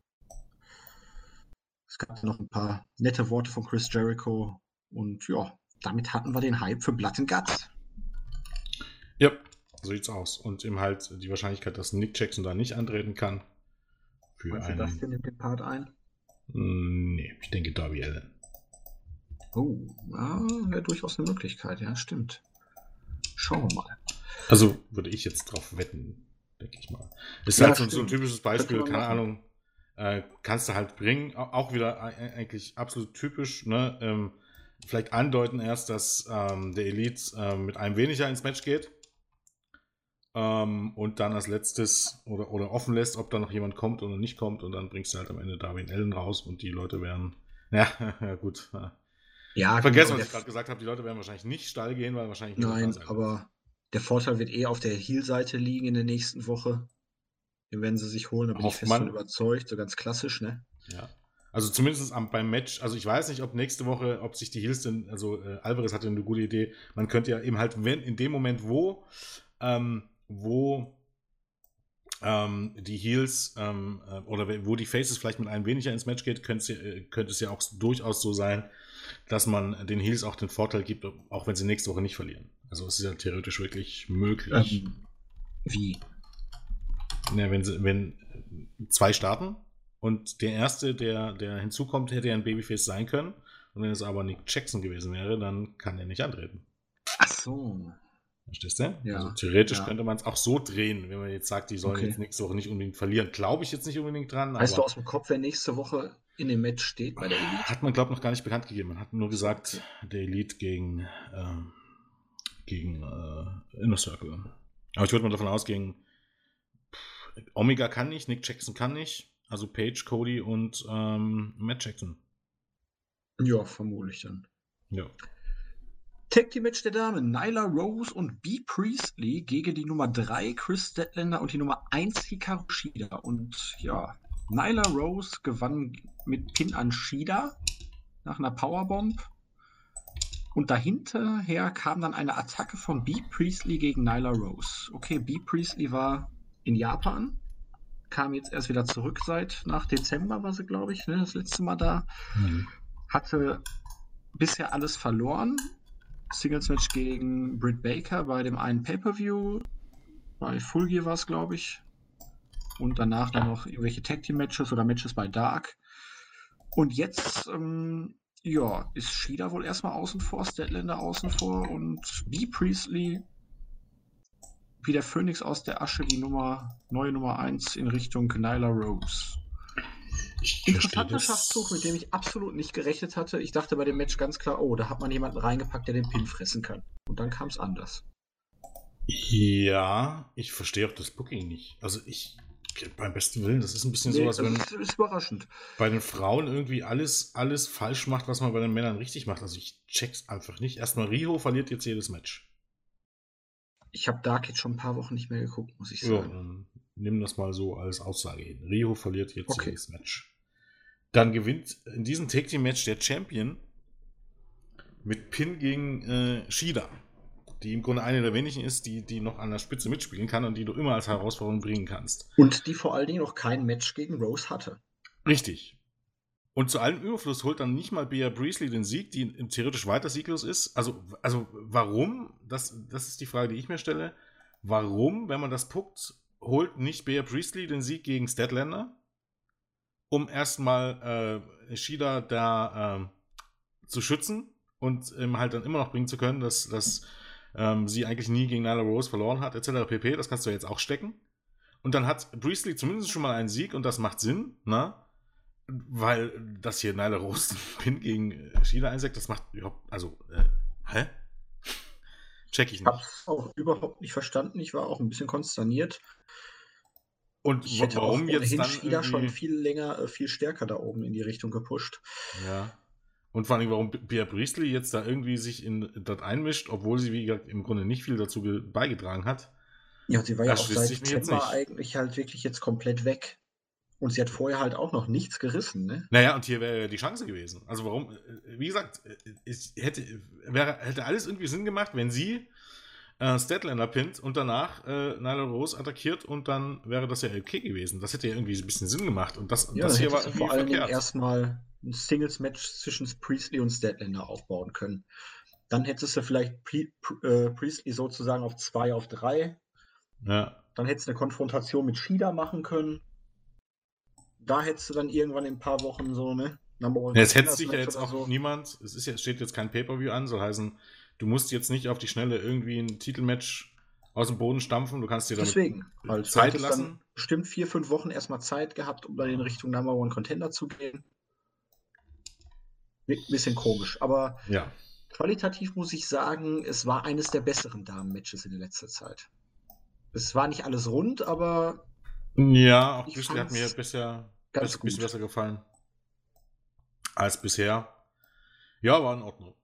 S1: Es gab noch ein paar nette Worte von Chris Jericho. Und ja, damit hatten wir den Hype für and Guts.
S2: Ja, so sieht's aus. Und eben halt die Wahrscheinlichkeit, dass Nick Jackson da nicht antreten kann. Für
S1: Meinst du,
S2: einen.
S1: das hier nimmt den Part ein?
S2: Mm, Nee, ich denke Darby Allen.
S1: Oh, ja, wäre durchaus eine Möglichkeit, ja, stimmt. Schauen wir mal.
S2: Also würde ich jetzt drauf wetten, denke ich mal. Ist ja, halt so, so, ein typisches Beispiel, keine. Ahnung, äh, kannst du halt bringen, auch wieder eigentlich absolut typisch, ne? Ähm, vielleicht andeuten erst, dass ähm, der Elite ähm, mit einem weniger ins Match geht. Ähm, und dann als letztes oder, oder offen lässt, ob da noch jemand kommt oder nicht kommt. Und dann bringst du halt am Ende Darwin Allen raus und die Leute werden. Ja, ja gut. Ja, Vergessen, genau, was ich gerade gesagt habe. Die Leute werden wahrscheinlich nicht steil gehen, weil wahrscheinlich.
S1: Nein, aber der Vorteil wird eh auf der Heel-Seite liegen in der nächsten Woche. Den werden sie sich holen, da bin Hofft ich fest von überzeugt. So ganz klassisch, ne?
S2: Ja. Also zumindest am, beim Match, also ich weiß nicht, ob nächste Woche, ob sich die Heels denn, also äh, Alvarez hatte eine gute Idee, man könnte ja eben halt, wenn in dem Moment, wo, ähm, wo ähm, die Heels ähm, äh, oder wo die Faces vielleicht mit einem weniger ins Match geht, könnte, äh, könnte es ja auch durchaus so sein, dass man den Heels auch den Vorteil gibt, auch wenn sie nächste Woche nicht verlieren. Also es ist ja theoretisch wirklich möglich. Ähm,
S1: wie?
S2: Ja, wenn, sie, wenn zwei starten und der erste, der, der hinzukommt, hätte ja ein Babyface sein können. Und wenn es aber Nick Jackson gewesen wäre, dann kann er nicht antreten.
S1: Ach so.
S2: Verstehst du? Ja. Also theoretisch ja. könnte man es auch so drehen, wenn man jetzt sagt, die sollen okay. jetzt nächste Woche nicht unbedingt verlieren. Glaube ich jetzt nicht unbedingt dran.
S1: Weißt du aus dem Kopf, wer nächste Woche in dem Match steht bei der
S2: Elite? Hat man, glaube ich, noch gar nicht bekannt gegeben. Man hat nur gesagt, der Elite gegen, äh, gegen äh, Inner Circle. Aber ich würde mal davon ausgehen, Omega kann nicht, Nick Jackson kann nicht. Also Page, Cody und ähm, Matt Jackson.
S1: Ja, vermutlich dann.
S2: Ja.
S1: Tag Team Match der Damen. Nyla Rose und B. Priestley gegen die Nummer 3 Chris Statlander und die Nummer 1 Hikaru Shida. Und ja, Nyla Rose gewann mit Pin an Shida nach einer Powerbomb. Und dahinterher kam dann eine Attacke von B. Priestley gegen Nyla Rose. Okay, B. Priestley war in Japan, kam jetzt erst wieder zurück seit nach Dezember, war sie, glaube ich, ne, das letzte Mal da. Mhm. Hatte bisher alles verloren, Singles-Match gegen Britt Baker bei dem einen Pay-Per-View. Bei Full Gear war es, glaube ich. Und danach dann noch irgendwelche Tag Team Matches oder Matches bei Dark. Und jetzt, ähm, ja, ist Shida wohl erstmal außen vor, Statlander außen vor und B. Priestley wie der Phönix aus der Asche die Nummer, neue Nummer 1 in Richtung Nyla Rose. Interessanter Schachzug, mit dem ich absolut nicht gerechnet hatte. Ich dachte bei dem Match ganz klar, oh, da hat man jemanden reingepackt, der den Pin fressen kann. Und dann kam es anders.
S2: Ja, ich verstehe auch das Booking nicht. Also ich, beim besten Willen, das ist ein bisschen nee, so, als wenn
S1: ist, ist überraschend.
S2: bei den Frauen irgendwie alles, alles falsch macht, was man bei den Männern richtig macht. Also ich check's einfach nicht. Erstmal Riho verliert jetzt jedes Match.
S1: Ich habe Dark jetzt schon ein paar Wochen nicht mehr geguckt, muss ich sagen.
S2: Nimm das mal so als Aussage hin. Rio verliert jetzt okay. das Match. Dann gewinnt in diesem Tag Team Match der Champion mit Pin gegen äh, Shida, die im Grunde eine der wenigen ist, die, die noch an der Spitze mitspielen kann und die du immer als Herausforderung bringen kannst.
S1: Und die vor allen Dingen noch kein Match gegen Rose hatte.
S2: Richtig. Und zu allem Überfluss holt dann nicht mal Bea Breesley den Sieg, die theoretisch weiter sieglos ist. Also, also warum? Das, das ist die Frage, die ich mir stelle. Warum, wenn man das guckt, holt nicht Bea Priestley den Sieg gegen Statlander, um erstmal äh, Shida da äh, zu schützen und ähm, halt dann immer noch bringen zu können, dass, dass ähm, sie eigentlich nie gegen Nyla Rose verloren hat, etc. pp. Das kannst du jetzt auch stecken. Und dann hat Priestley zumindest schon mal einen Sieg und das macht Sinn, ne? Weil das hier Nyla Rose Pin gegen Shida einsackt, das macht überhaupt, also, äh, hä? Check ich nicht.
S1: Hab's auch überhaupt nicht verstanden. Ich war auch ein bisschen konsterniert.
S2: Und ich hätte warum auch jetzt dann
S1: Shida schon viel länger, äh, viel stärker da oben in die Richtung gepusht.
S2: Ja. Und vor allem, warum Bia Priestley jetzt da irgendwie sich in das einmischt, obwohl sie, wie gesagt, im Grunde nicht viel dazu beigetragen hat.
S1: Ja, sie war ja auch seit Dezember eigentlich halt wirklich jetzt komplett weg. Und sie hat vorher halt auch noch nichts gerissen, ne?
S2: Naja, und hier wäre die Chance gewesen. Also warum, äh, wie gesagt, es hätte, wäre, hätte alles irgendwie Sinn gemacht, wenn sie äh, Statlander pinnt und danach äh, Nyla Rose attackiert und dann wäre das ja okay gewesen. Das hätte ja irgendwie ein bisschen Sinn gemacht. Und das,
S1: ja,
S2: das
S1: hier war vor allem erstmal ein Singles-Match zwischen Priestley und Statlander aufbauen können. Dann hättest du vielleicht Pri äh, Priestley sozusagen auf 2 auf 3.
S2: Ja.
S1: Dann hättest du eine Konfrontation mit Shida machen können da hättest du dann irgendwann in ein paar Wochen so, ne?
S2: Number One. Ja, es hetzt sich ja jetzt auch so. niemand. Es ist ja, steht jetzt kein Pay-Per-View an, soll heißen, du musst jetzt nicht auf die Schnelle irgendwie ein Titelmatch aus dem Boden stampfen. Du kannst dir damit
S1: Deswegen, weil Zeit lassen. bestimmt vier, fünf Wochen erstmal Zeit gehabt, um dann in Richtung Number One Contender zu gehen. Ein bisschen komisch, aber
S2: ja.
S1: qualitativ muss ich sagen, es war eines der besseren Damen-Matches in letzter Zeit. Es war nicht alles rund, aber.
S2: Ja, auch Güschli hat mir bisher ganz ein bisschen besser gefallen als bisher. Ja, war in Ordnung.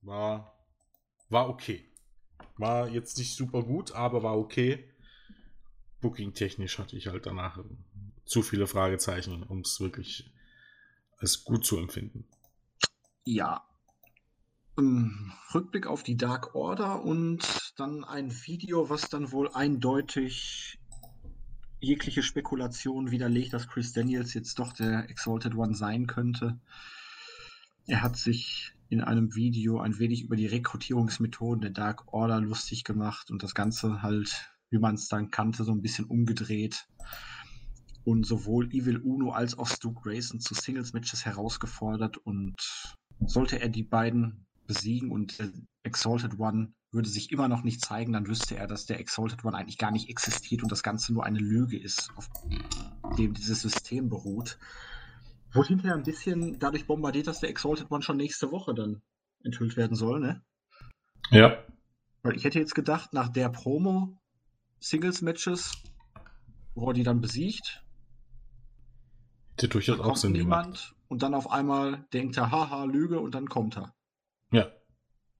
S2: War, war okay. War jetzt nicht super gut, aber war okay. Booking-technisch hatte ich halt danach zu viele Fragezeichen, um es wirklich als gut zu empfinden.
S1: Ja. Um, Rückblick auf die Dark Order und dann ein Video, was dann wohl eindeutig jegliche Spekulation widerlegt, dass Chris Daniels jetzt doch der Exalted One sein könnte. Er hat sich in einem Video ein wenig über die Rekrutierungsmethoden der Dark Order lustig gemacht und das Ganze halt, wie man es dann kannte, so ein bisschen umgedreht und sowohl Evil Uno als auch Stu Grayson zu Singles-Matches herausgefordert und sollte er die beiden besiegen und Exalted One würde sich immer noch nicht zeigen, dann wüsste er, dass der Exalted One eigentlich gar nicht existiert und das Ganze nur eine Lüge ist, auf dem dieses System beruht. Wurde hinterher ein bisschen dadurch bombardiert, dass der Exalted One schon nächste Woche dann enthüllt werden soll, ne?
S2: Ja.
S1: Weil ich hätte jetzt gedacht, nach der Promo Singles-Matches, wo er die dann besiegt,
S2: hätte durchaus auch Sinn
S1: niemand und dann auf einmal denkt er, haha, Lüge und dann kommt er.
S2: Ja.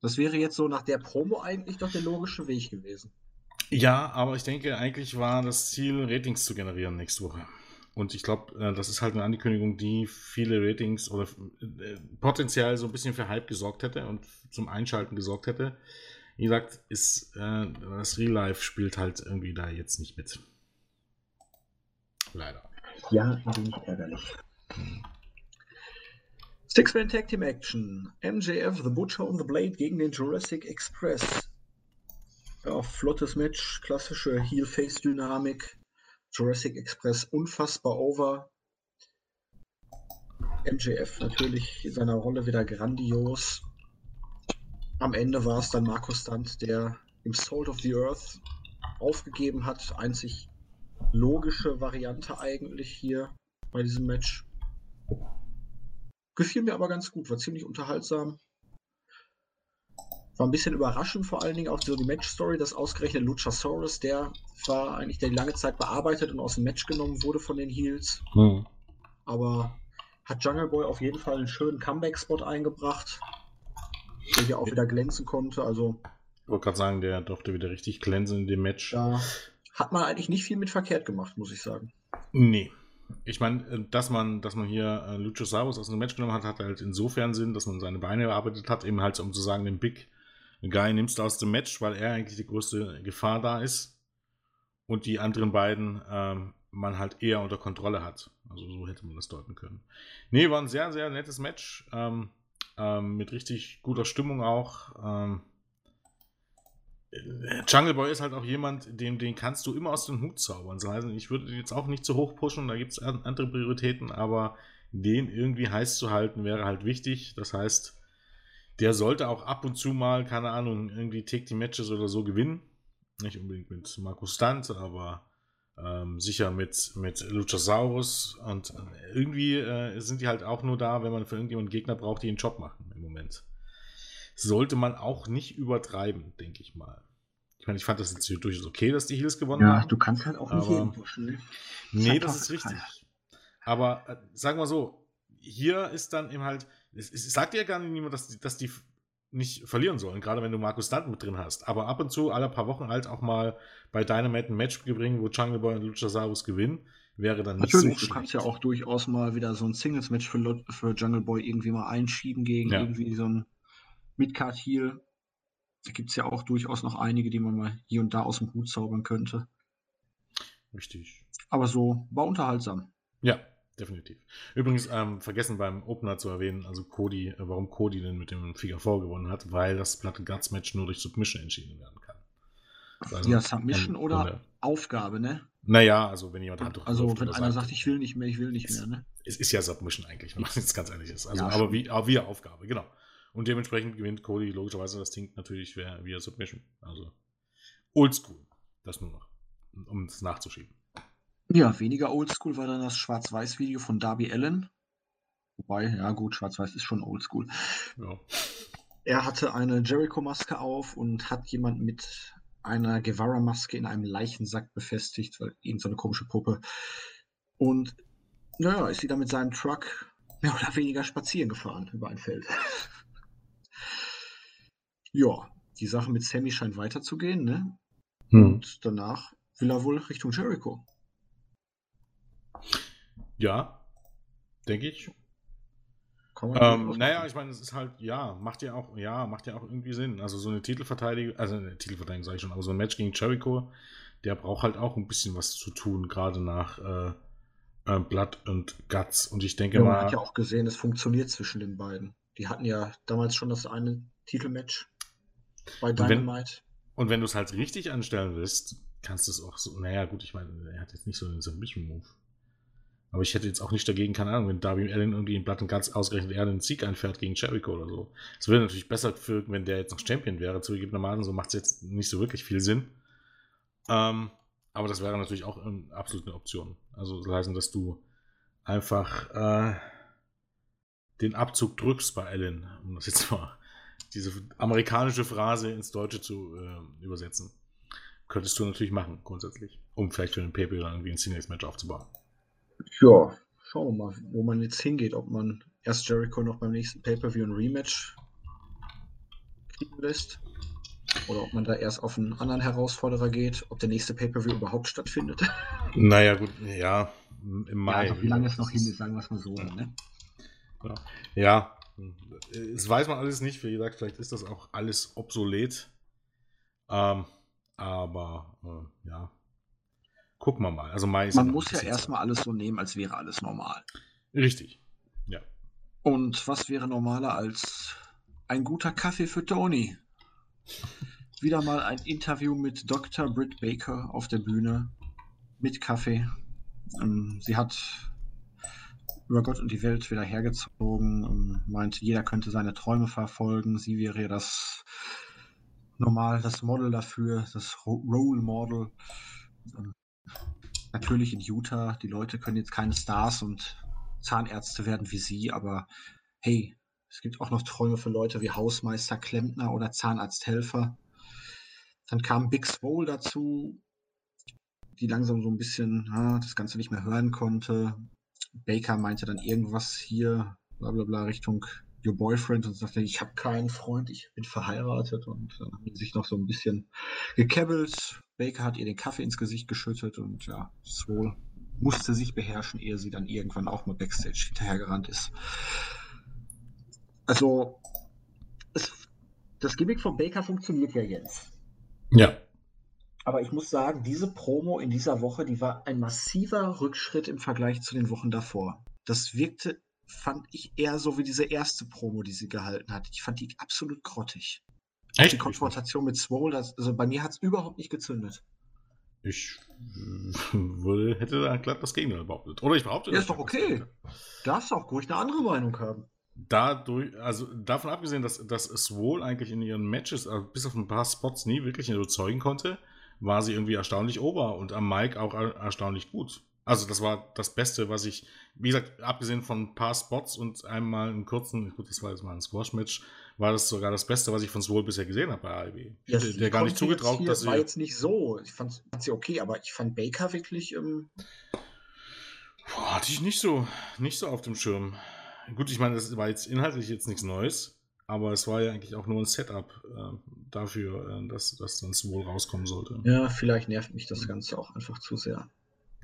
S1: Das wäre jetzt so nach der Promo eigentlich doch der logische Weg gewesen.
S2: Ja, aber ich denke, eigentlich war das Ziel, Ratings zu generieren nächste Woche. Und ich glaube, äh, das ist halt eine Ankündigung, die viele Ratings oder äh, potenziell so ein bisschen für Hype gesorgt hätte und zum Einschalten gesorgt hätte. Wie gesagt, ist äh, das Real Life spielt halt irgendwie da jetzt nicht mit. Leider.
S1: Ja, ein wenig ärgerlich. Hm. Six-Man Tag Team Action. MJF, The Butcher und The Blade gegen den Jurassic Express. Ja, flottes Match, klassische Heel-Face-Dynamik. Jurassic Express unfassbar over. MJF natürlich in seiner Rolle wieder grandios. Am Ende war es dann Markus Stunt, der im Salt of the Earth aufgegeben hat. Einzig logische Variante eigentlich hier bei diesem Match. Gefiel mir aber ganz gut, war ziemlich unterhaltsam. War ein bisschen überraschend, vor allen Dingen auch so die Match-Story, dass ausgerechnet Luchasaurus, der war eigentlich, der lange Zeit bearbeitet und aus dem Match genommen wurde von den Heels. Hm. Aber hat Jungle Boy auf jeden Fall einen schönen Comeback-Spot eingebracht, der ja auch wieder glänzen konnte. Also,
S2: ich wollte gerade sagen, der durfte wieder richtig glänzen in dem Match.
S1: Da hat man eigentlich nicht viel mit verkehrt gemacht, muss ich sagen.
S2: Nee. Ich meine, äh, dass man, dass man hier äh, Luchasaurus aus dem Match genommen hat, hat halt insofern Sinn, dass man seine Beine bearbeitet hat, eben halt um zu sagen, den Big Guy nimmst du aus dem Match, weil er eigentlich die größte Gefahr da ist. Und die anderen beiden ähm, man halt eher unter Kontrolle hat. Also so hätte man das deuten können. Nee, war ein sehr, sehr nettes Match. Ähm, ähm, mit richtig guter Stimmung auch. Jungle Boy ist halt auch jemand, den, den kannst du immer aus dem Hut zaubern. Das heißt, ich würde jetzt auch nicht zu hoch pushen, da gibt es andere Prioritäten, aber den irgendwie heiß zu halten wäre halt wichtig. Das heißt, der sollte auch ab und zu mal, keine Ahnung, irgendwie Take die Matches oder so gewinnen. Nicht unbedingt mit Markus Stunt, aber ähm, sicher mit, mit Luchasaurus. Und irgendwie äh, sind die halt auch nur da, wenn man für irgendjemanden Gegner braucht, die einen Job machen im Moment. Sollte man auch nicht übertreiben, denke ich mal. Ich meine, ich fand das jetzt durchaus okay, dass die Heels gewonnen
S1: haben.
S2: Ja,
S1: du kannst halt auch nicht jeden pushen.
S2: Ne? Nee, das ist richtig. Aber äh, sagen wir so, hier ist dann eben halt, es, es sagt ja gar niemand, dass, die, dass die nicht verlieren sollen, gerade wenn du Markus Stunt mit drin hast. Aber ab und zu, alle paar Wochen halt auch mal bei Dynamite ein Match bringen, wo Jungle Boy und Luchasaurus gewinnen, wäre dann
S1: nicht Natürlich, so du kannst ja auch durchaus mal wieder so ein Singles-Match für, für Jungle Boy irgendwie mal einschieben gegen ja. irgendwie so ein Midcard-Heel. Da gibt es ja auch durchaus noch einige, die man mal hier und da aus dem Hut zaubern könnte.
S2: Richtig.
S1: Aber so war unterhaltsam.
S2: Ja, definitiv. Übrigens, ähm, vergessen beim Opener zu erwähnen, also Cody, äh, warum Cody denn mit dem Figure 4 gewonnen hat, weil das Platte Guts Match nur durch Submission entschieden werden kann.
S1: Also, ja, Submission oder Runde. Aufgabe, ne?
S2: Naja, also wenn jemand
S1: hat Also wenn einer sagt, ich will nicht mehr, ich will nicht mehr, ne?
S2: Es ist ja Submission eigentlich, wenn man jetzt ganz ehrlich ist. Also, ja, aber wie, aber wie Aufgabe, genau. Und dementsprechend gewinnt Cody logischerweise das Ding natürlich via, Submission. Also oldschool. Das nur noch, um es nachzuschieben.
S1: Ja, weniger oldschool war dann das Schwarz-Weiß-Video von Darby Allen. Wobei, ja gut, Schwarz-Weiß ist schon oldschool. Ja. Er hatte eine Jericho-Maske auf und hat jemand mit einer Guevara-Maske in einem Leichensack befestigt, weil ihn so eine komische Puppe. Und naja, ist sie dann mit seinem Truck mehr oder weniger spazieren gefahren über ein Feld. Ja, die Sache mit Sammy scheint weiterzugehen, ne? Hm. Und danach will er wohl Richtung Jericho.
S2: Ja, denke ich. Ähm, naja, ich meine, es ist halt, ja, macht ja auch, ja, macht ja auch irgendwie Sinn. Also so eine Titelverteidigung, also eine Titelverteidigung sage ich schon, aber so ein Match gegen Jericho, der braucht halt auch ein bisschen was zu tun, gerade nach äh, äh, Blood und Guts. Und ich denke ja,
S1: mal.
S2: Man
S1: hat ja auch gesehen, es funktioniert zwischen den beiden. Die hatten ja damals schon das eine Titelmatch bei
S2: Dynamite. Und wenn, wenn du es halt richtig anstellen willst, kannst du es auch so, naja, gut, ich meine, er hat jetzt nicht so einen Submission-Move. Aber ich hätte jetzt auch nicht dagegen, keine Ahnung, wenn Darby Allen irgendwie in Platten ganz ausgerechnet er einen Sieg einfährt gegen Jericho oder so. Es würde natürlich besser wirken, wenn der jetzt noch Champion wäre, zugegebenermaßen. So macht es jetzt nicht so wirklich viel Sinn. Ähm, aber das wäre natürlich auch ähm, absolut eine Option. Also das heißt, dass du einfach äh, den Abzug drückst bei Allen, um das jetzt mal diese amerikanische Phrase ins Deutsche zu äh, übersetzen. Könntest du natürlich machen, grundsätzlich. Um vielleicht für den PP dann irgendwie ein Singles-Match aufzubauen.
S1: Ja, schauen wir mal, wo man jetzt hingeht. Ob man erst Jericho noch beim nächsten Pay-Per-View ein Rematch kriegen lässt. Oder ob man da erst auf einen anderen Herausforderer geht, ob der nächste Pay-Per-View überhaupt stattfindet.
S2: Naja, gut, ja, im Mai.
S1: Ja, also wie lange es noch hin ist, sagen wir es mal so. Ne?
S2: Ja. Das weiß man alles nicht. Wie gesagt, vielleicht ist das auch alles obsolet. Ähm, aber äh, ja, Gucken wir mal. Also Mai
S1: Man muss ja erstmal alles so nehmen, als wäre alles normal.
S2: Richtig. Ja.
S1: Und was wäre normaler als ein guter Kaffee für Tony? Wieder mal ein Interview mit Dr. Britt Baker auf der Bühne mit Kaffee. Ähm, sie hat über Gott und die Welt wieder hergezogen und meinte, jeder könnte seine Träume verfolgen. Sie wäre ja das normal, das Model dafür, das Role Model. Ähm, natürlich in Utah, die Leute können jetzt keine Stars und Zahnärzte werden wie sie, aber hey, es gibt auch noch Träume für Leute wie Hausmeister, Klempner oder Zahnarzthelfer. Dann kam Big Swole dazu, die langsam so ein bisschen ja, das Ganze nicht mehr hören konnte. Baker meinte dann irgendwas hier, bla bla bla, Richtung Your Boyfriend und sagte, ich habe keinen Freund, ich bin verheiratet und dann haben die sich noch so ein bisschen gekebbelt. Baker hat ihr den Kaffee ins Gesicht geschüttet und ja, Swole musste sich beherrschen, ehe sie dann irgendwann auch mal Backstage hinterhergerannt ist. Also, es, das Gimmick von Baker funktioniert ja jetzt.
S2: Ja.
S1: Aber ich muss sagen, diese Promo in dieser Woche, die war ein massiver Rückschritt im Vergleich zu den Wochen davor. Das wirkte, fand ich, eher so wie diese erste Promo, die sie gehalten hat. Ich fand die absolut grottig. Echt? Die Konfrontation mit Swole, das, also bei mir hat es überhaupt nicht gezündet.
S2: Ich würde, hätte da glatt das Gegenteil behauptet. Oder ich behaupte
S1: Ja, ist doch okay. Darfst auch ruhig eine andere Meinung haben.
S2: Dadurch, also davon abgesehen, dass, dass Swole eigentlich in ihren Matches, also bis auf ein paar Spots nie wirklich überzeugen konnte, war sie irgendwie erstaunlich ober und am Mic auch erstaunlich gut. Also das war das Beste, was ich, wie gesagt, abgesehen von ein paar Spots und einmal einen kurzen, gut, das war jetzt mal ein Squash-Match, war das sogar das Beste, was ich von Swole bisher gesehen habe bei AEW. Ich hätte der gar nicht zugetraut, dass
S1: sie. war jetzt nicht so. Ich fand, sie okay, aber ich fand Baker wirklich. Ähm
S2: Boah, hatte ich nicht so, nicht so auf dem Schirm. Gut, ich meine, das war jetzt inhaltlich jetzt nichts Neues, aber es war ja eigentlich auch nur ein Setup äh, dafür, äh, dass, dass dann Swole rauskommen sollte.
S1: Ja, vielleicht nervt mich das Ganze auch einfach zu sehr.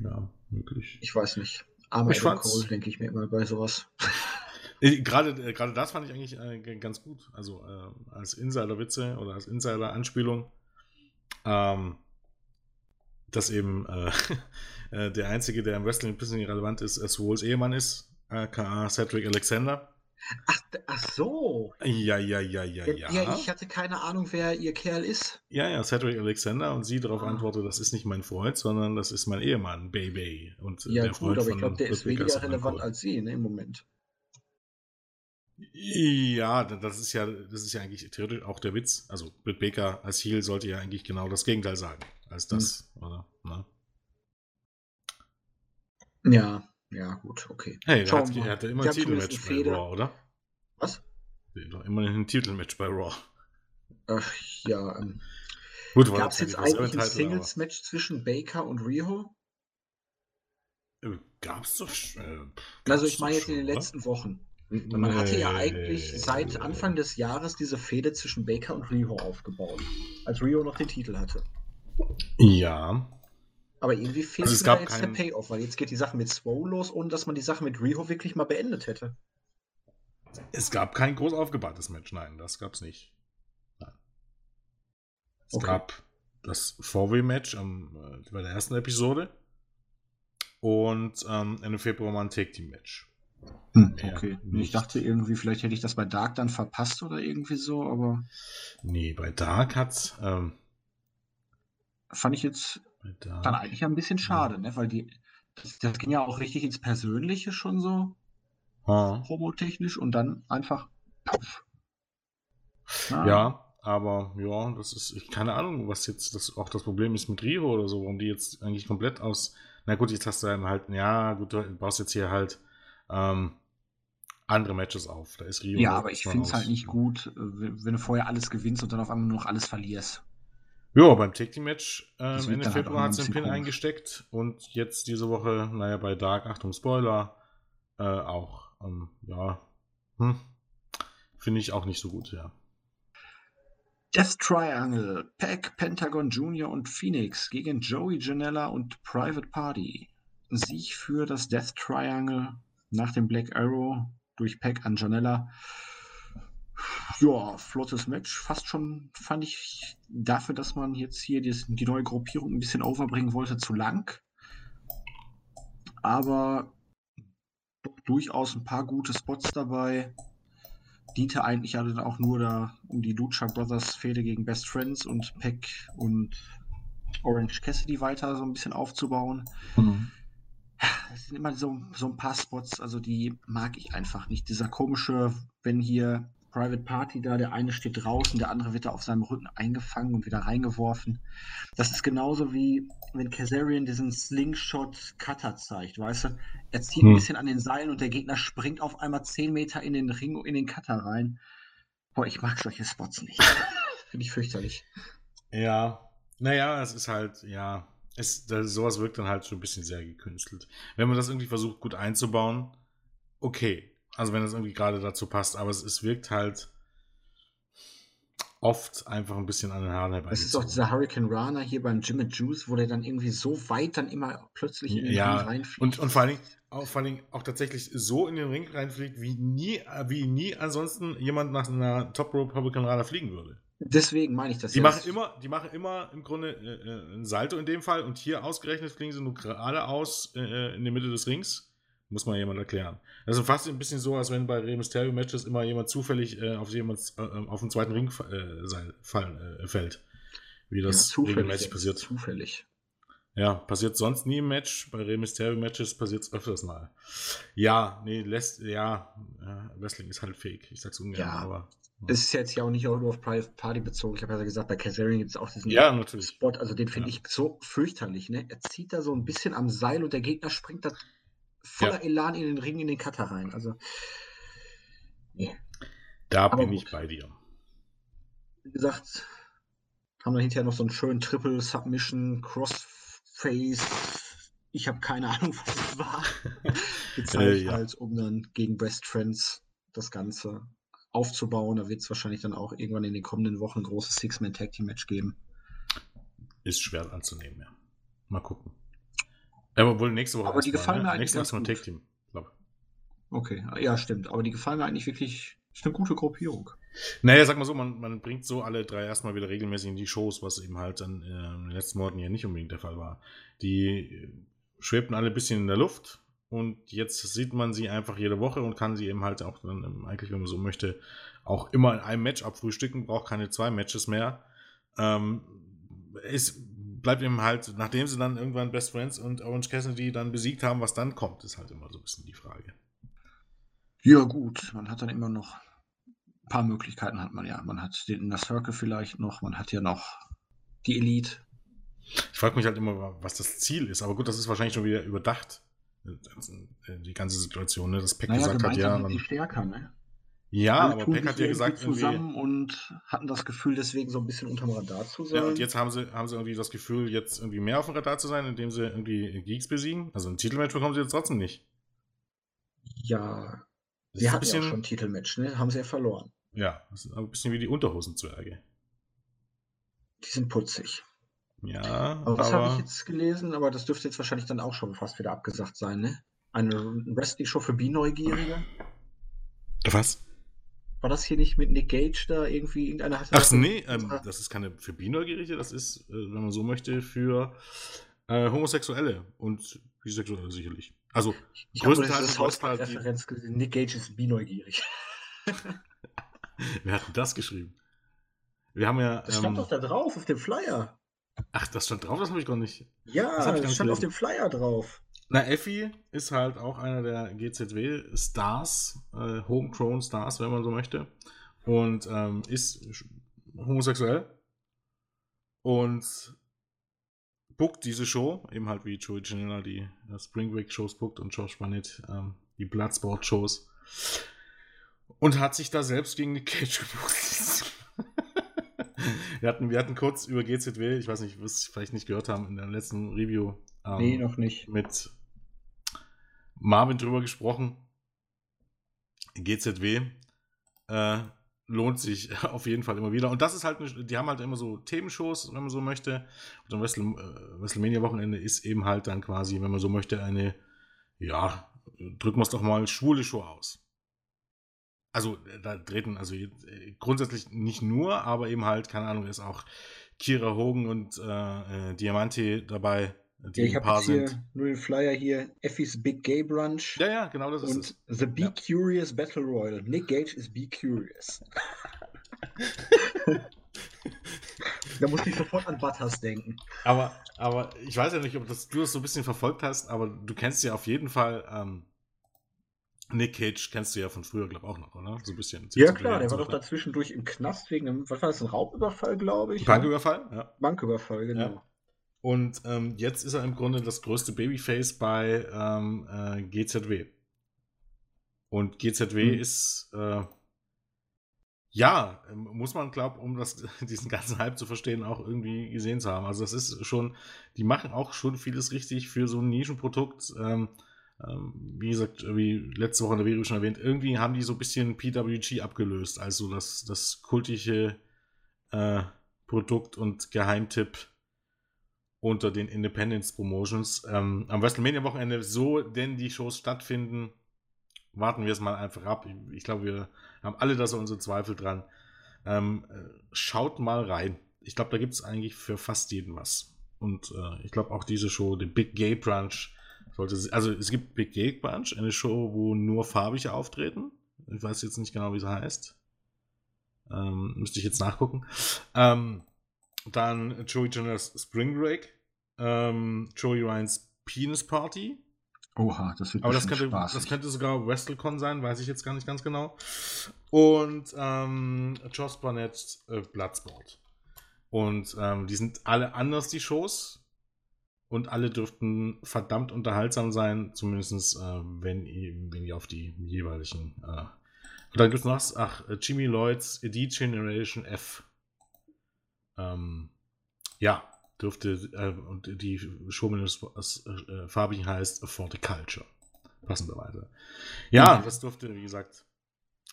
S2: Ja, möglich.
S1: Ich weiß nicht. Aber ich Cole denke ich mir immer bei sowas.
S2: Gerade, äh, gerade das fand ich eigentlich äh, ganz gut. Also äh, als Insider-Witze oder als Insider-Anspielung, ähm, dass eben äh, äh, der Einzige, der im Wrestling ein bisschen relevant ist, Swoles Ehemann ist, aka Cedric Alexander.
S1: Ach, ach so.
S2: Ja, ja, ja, ja, ja.
S1: Ja, ich hatte keine Ahnung, wer ihr Kerl ist.
S2: Ja, ja, Cedric Alexander und sie darauf ah. antwortet, das ist nicht mein Freund, sondern das ist mein Ehemann, Baby. Und
S1: ja, der gut, Freund aber ich glaube, der ist weniger relevant als sie ne, im Moment.
S2: Ja, das ist ja, das ist ja eigentlich theoretisch auch der Witz. Also Britt Baker als Heel sollte ja eigentlich genau das Gegenteil sagen als das, hm. oder? Na?
S1: Ja, ja, gut, okay.
S2: Hey, er, hat, er hatte immer ein Titelmatch bei. Raw, oder?
S1: Was?
S2: Doch immer ein Titelmatch bei Raw.
S1: Ach ja. Ähm, gut, Gab es jetzt eigentlich ein Singles-Match zwischen Baker und Riho?
S2: Äh, Gab es doch. Äh,
S1: also ich meine jetzt in den letzten Wochen. Man hatte ja eigentlich seit Anfang des Jahres diese Fehde zwischen Baker und Riho aufgebaut, als Riho noch den Titel hatte.
S2: Ja.
S1: Aber irgendwie fehlt also mir jetzt kein... der Payoff, weil jetzt geht die Sache mit Swole los, ohne dass man die Sache mit Riho wirklich mal beendet hätte.
S2: Es gab kein groß aufgebautes Match, nein, das gab es nicht. Nein. Es okay. gab das 4W-Match äh, bei der ersten Episode und ähm, Ende Februar mal ein Take-Team-Match.
S1: Hm, okay. Nicht. Ich dachte irgendwie, vielleicht hätte ich das bei Dark dann verpasst oder irgendwie so, aber.
S2: Nee, bei Dark hat's. Ähm,
S1: fand ich jetzt dann eigentlich ein bisschen schade, ja. ne? Weil die, das, das, ging ja auch richtig ins Persönliche schon so. Ha. Promotechnisch und dann einfach. Puff.
S2: Ja. ja, aber ja, das ist, ich keine Ahnung, was jetzt das auch das Problem ist mit Rio oder so, warum die jetzt eigentlich komplett aus. Na gut, jetzt hast du dann halt, ja, gut, du baust jetzt hier halt ähm, andere Matches auf. Da ist Rio.
S1: Ja, aber ich finde es halt nicht gut, äh, wenn du vorher alles gewinnst und dann auf einmal nur noch alles verlierst.
S2: Ja, beim Take Team Match äh, Ende halt Februar hat sie den Pin komisch. eingesteckt und jetzt diese Woche, naja, bei Dark, Achtung, Spoiler, äh, auch. Ähm, ja, hm. finde ich auch nicht so gut, ja.
S1: Death Triangle, Pack, Pentagon Junior und Phoenix gegen Joey Janella und Private Party. Sieg für das Death Triangle nach dem Black Arrow durch Pack an Janella. Ja, flottes Match. Fast schon, fand ich, dafür, dass man jetzt hier die, neue Gruppierung ein bisschen overbringen wollte, zu lang. Aber durchaus ein paar gute Spots dabei. Diente eigentlich dann auch nur da um die Lucha Brothers Fehde gegen Best Friends und Peck und Orange Cassidy weiter so ein bisschen aufzubauen. Mhm. Es sind immer so, so ein paar Spots, also die mag ich einfach nicht. Dieser komische, wenn hier Private Party da, der eine steht draußen, der andere wird da auf seinem Rücken eingefangen und wieder reingeworfen. Das ist genauso wie wenn Kazarian diesen Slingshot-Cutter zeigt, weißt du? Er zieht hm. ein bisschen an den Seilen und der Gegner springt auf einmal 10 Meter in den Ring, in den Cutter rein. Boah, ich mag solche Spots nicht. Finde ich fürchterlich.
S2: Ja, naja, es ist halt, ja, es, das, sowas wirkt dann halt schon ein bisschen sehr gekünstelt. Wenn man das irgendwie versucht, gut einzubauen, okay, also wenn es irgendwie gerade dazu passt, aber es, es wirkt halt oft einfach ein bisschen an den Haaren herbei.
S1: Das ist auch dieser Hurricane Rana hier beim Jim and Juice, wo der dann irgendwie so weit dann immer plötzlich in den
S2: ja, Ring reinfliegt. Und, und vor, allen Dingen, auch, vor allen Dingen auch tatsächlich so in den Ring reinfliegt, wie nie, wie nie ansonsten jemand nach einer Top Rope Hurricane Rana fliegen würde.
S1: Deswegen meine ich das
S2: die jetzt. Machen immer, die machen immer im Grunde äh, äh, ein Salto in dem Fall und hier ausgerechnet fliegen sie nur geradeaus äh, in der Mitte des Rings. Muss mal jemand erklären. Das ist fast ein bisschen so, als wenn bei Rey Mysterio Matches immer jemand zufällig äh, auf jemand äh, auf den zweiten Ring äh, sein, fallen, äh, fällt. Wie das ja, regelmäßig passiert.
S1: Zufällig.
S2: Ja, passiert sonst nie im Match. Bei Rey Mysterio Matches passiert es öfters mal. Ja, nee, lässt, ja, Wrestling ist halt fake. Ich sag's ungern, ja. aber.
S1: Das ist jetzt ja auch nicht nur auf Private Party bezogen. Ich habe ja gesagt, bei Kazarian gibt es auch diesen
S2: ja, natürlich.
S1: Spot. Also den finde ja. ich so fürchterlich. Ne? Er zieht da so ein bisschen am Seil und der Gegner springt da voller ja. Elan in den Ring, in den Cutter rein. Also,
S2: nee. Da Aber bin gut. ich bei dir.
S1: Wie gesagt, haben wir hinterher noch so einen schönen Triple Submission, Crossface. Ich habe keine Ahnung, was es war. Gezeigt äh, ja. halt, um dann gegen Best Friends das Ganze aufzubauen. Da wird es wahrscheinlich dann auch irgendwann in den kommenden Wochen ein großes Six-Man-Tag-Team-Match geben.
S2: Ist schwer anzunehmen, ja. Mal gucken. Aber wohl nächste Woche.
S1: Aber die gefallen
S2: mal,
S1: mir ne? eigentlich.
S2: Nächste Woche Take Team,
S1: glaube Okay, ja, stimmt. Aber die gefallen mir eigentlich wirklich. Ist eine gute Gruppierung.
S2: Naja, sag mal so, man, man bringt so alle drei erstmal wieder regelmäßig in die Shows, was eben halt dann äh, in den letzten Monaten ja nicht unbedingt der Fall war. Die schwebten alle ein bisschen in der Luft Und jetzt sieht man sie einfach jede Woche und kann sie eben halt auch dann, eigentlich, wenn man so möchte, auch immer in einem Match abfrühstücken, braucht keine zwei Matches mehr. Ähm, es bleibt eben halt, nachdem sie dann irgendwann Best Friends und Orange Cassidy dann besiegt haben, was dann kommt, ist halt immer so ein bisschen die Frage.
S1: Ja, gut, man hat dann immer noch ein paar Möglichkeiten hat man ja. Man hat den Inner Circle vielleicht noch, man hat ja noch die Elite.
S2: Ich frage mich halt immer, was das Ziel ist, aber gut, das ist wahrscheinlich schon wieder überdacht. Äh, die ganze Situation, ne? dass Peck naja, gesagt hat, ja.
S1: Die stärker, ne?
S2: Ja, aber Peck hat ja gesagt,
S1: zusammen und hatten das Gefühl, deswegen so ein bisschen unterm Radar zu sein. Ja,
S2: und jetzt haben sie, haben sie irgendwie das Gefühl, jetzt irgendwie mehr auf dem Radar zu sein, indem sie irgendwie Geeks besiegen. Also ein Titelmatch bekommen sie jetzt trotzdem nicht.
S1: Ja. Das sie hatten bisschen, ja auch schon ein Titelmatch, ne? Haben sie ja verloren.
S2: Ja, das ist ein bisschen wie die Unterhosenzwerge.
S1: Die sind putzig.
S2: Ja.
S1: Aber was habe ich jetzt gelesen? Aber das dürfte jetzt wahrscheinlich dann auch schon fast wieder abgesagt sein, ne? Eine Wrestling-Show für Bi-Neugierige.
S2: Was?
S1: War das hier nicht mit Nick Gage da irgendwie irgendeiner
S2: hat Ach nee, ähm, das ist keine für Bi-Neugierige, das ist, äh, wenn man so möchte, für äh, Homosexuelle und Bisexuelle sicherlich. Also
S1: ich größtenteils habe Referenz gesehen. Nick Gage ist bi-neugierig.
S2: Wer hat denn das geschrieben? Wir haben ja.
S1: Das stand ähm, doch da drauf auf dem Flyer.
S2: Ach, das stand drauf, das habe ich gar nicht.
S1: Ja, das, das stand gelesen. auf dem Flyer drauf.
S2: Na, Effi ist halt auch einer der GZW-Stars, äh, Homegrown Stars, wenn man so möchte. Und ähm, ist homosexuell. Und bookt diese Show, eben halt wie Joey Janela die äh, Spring Break Shows bookt und Josh Barnett ähm, die Bloodsport Shows. Und hat sich da selbst gegen die Cage gebucht. wir, hatten, wir hatten kurz über GZW, ich weiß nicht, was Sie vielleicht nicht gehört haben, in der letzten Review.
S1: Ähm, nee, noch nicht.
S2: Mit Marvin drüber gesprochen. GZW äh, lohnt sich auf jeden Fall immer wieder. Und das ist halt, die haben halt immer so Themenshows, wenn man so möchte. Und am Wrestle, äh, WrestleMania-Wochenende ist eben halt dann quasi, wenn man so möchte, eine, ja, drücken wir es doch mal, schwule Show aus. Also äh, da treten, also äh, grundsätzlich nicht nur, aber eben halt, keine Ahnung, ist auch Kira Hogan und äh, äh Diamante dabei,
S1: die ja, ich ein paar sind. Hier nur den Flyer hier, Effie's Big Gay Brunch.
S2: Ja, ja, genau das
S1: und
S2: ist
S1: es. The Be ja. Curious Battle Royal. Nick Gage ist Be Curious. da musste ich sofort an Butters denken.
S2: Aber, aber ich weiß ja nicht, ob das, du das so ein bisschen verfolgt hast, aber du kennst ja auf jeden Fall ähm, Nick Cage kennst du ja von früher, glaube ich, auch noch, oder? So ein bisschen.
S1: Ja, klar, der war doch dazwischendurch im Knast wegen einem, was war das, ein Raubüberfall, glaube ich?
S2: Banküberfall, ja.
S1: Banküberfall, genau. Ja.
S2: Und ähm, jetzt ist er im Grunde das größte Babyface bei ähm, äh, GZW. Und GZW hm. ist, äh, ja, ähm, muss man, glaube um das, diesen ganzen Hype zu verstehen, auch irgendwie gesehen zu haben. Also das ist schon, die machen auch schon vieles richtig für so ein Nischenprodukt. Ähm, ähm, wie gesagt, wie letzte Woche in der Video schon erwähnt, irgendwie haben die so ein bisschen PWG abgelöst, also das, das kultische äh, Produkt und Geheimtipp unter den Independence Promotions. Ähm, am WrestleMania-Wochenende, so denn die Shows stattfinden, warten wir es mal einfach ab. Ich, ich glaube, wir haben alle da so unsere Zweifel dran. Ähm, äh, schaut mal rein. Ich glaube, da gibt es eigentlich für fast jeden was. Und äh, ich glaube auch diese Show, die Big Gay Brunch, sollte, also es gibt Big Gay Bunch, eine Show, wo nur farbige auftreten. Ich weiß jetzt nicht genau, wie sie heißt. Ähm, müsste ich jetzt nachgucken. Ähm, dann Joey Jenners Spring Break. Ähm, Joey Ryans Penis Party.
S1: Oha, das wird
S2: Aber das könnte, das könnte sogar WrestleCon sein, weiß ich jetzt gar nicht ganz genau. Und ähm, Josh Barnett äh, Bloodsport. Und ähm, die sind alle anders, die Shows und alle dürften verdammt unterhaltsam sein, zumindest äh, wenn, wenn ihr auf die jeweiligen. Äh. Und dann gibt es noch, ach, Jimmy Lloyds Elite Generation F. Ähm, ja, dürfte, äh, und die Showminus äh, farbig heißt For the Culture. Passenderweise. Ja, mhm. das dürfte, wie gesagt,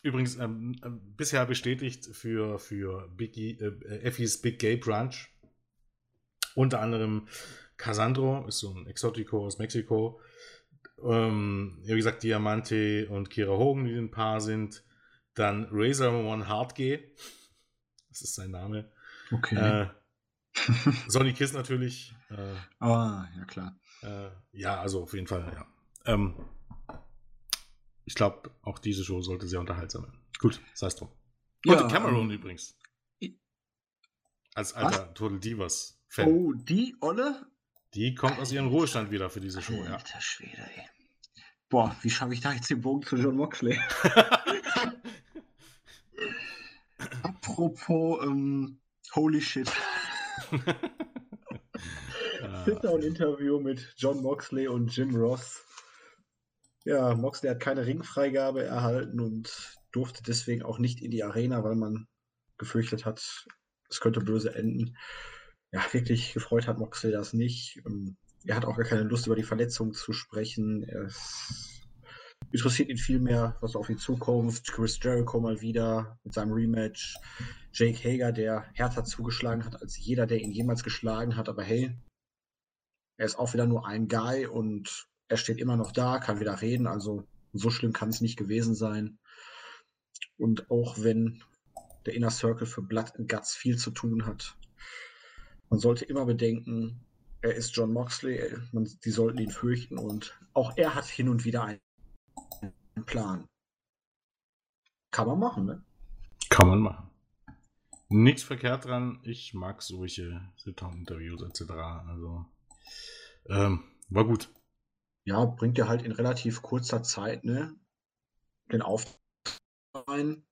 S2: übrigens ähm, äh, bisher bestätigt für, für Biggie, äh, Effie's Big Gay Brunch. Unter anderem Casandro ist so ein Exotico aus Mexiko. Ähm, wie gesagt, Diamante und Kira Hogan, die ein Paar sind. Dann Razor One Hardgay. Das ist sein Name.
S1: Okay.
S2: Äh, Sonny Kiss natürlich. Äh,
S1: ah, ja klar.
S2: Äh, ja, also auf jeden Fall, ja. Ähm, ich glaube, auch diese Show sollte sehr unterhaltsam sein. Gut, sei es drum. Und ja, Cameron ähm, übrigens. Als alter Was? Total Divas-Fan.
S1: Oh, die Olle?
S2: Die kommt Alter. aus ihrem Ruhestand wieder für diese Show, Alter, ja.
S1: Alter Schwede, ey. Boah, wie schaffe ich da jetzt den Bogen zu John Moxley? Apropos, ähm, holy shit. Sit-Down-Interview mit John Moxley und Jim Ross. Ja, Moxley hat keine Ringfreigabe erhalten und durfte deswegen auch nicht in die Arena, weil man gefürchtet hat, es könnte böse enden. Ja, wirklich gefreut hat Moxley das nicht. Ähm, er hat auch gar keine Lust, über die Verletzung zu sprechen. Es interessiert ihn viel mehr, was auf ihn zukommt. Chris Jericho mal wieder mit seinem Rematch. Jake Hager, der härter zugeschlagen hat als jeder, der ihn jemals geschlagen hat. Aber hey, er ist auch wieder nur ein Guy und er steht immer noch da, kann wieder reden. Also so schlimm kann es nicht gewesen sein. Und auch wenn der Inner Circle für Blood and Guts viel zu tun hat, man sollte immer bedenken, er ist John Moxley, man, die sollten ihn fürchten und auch er hat hin und wieder einen Plan. Kann man machen, ne?
S2: Kann man machen. Nichts verkehrt dran. Ich mag solche Sit-Down-Interviews etc. Also ähm, war gut.
S1: Ja, bringt ja halt in relativ kurzer Zeit, ne? Den Auftritt rein.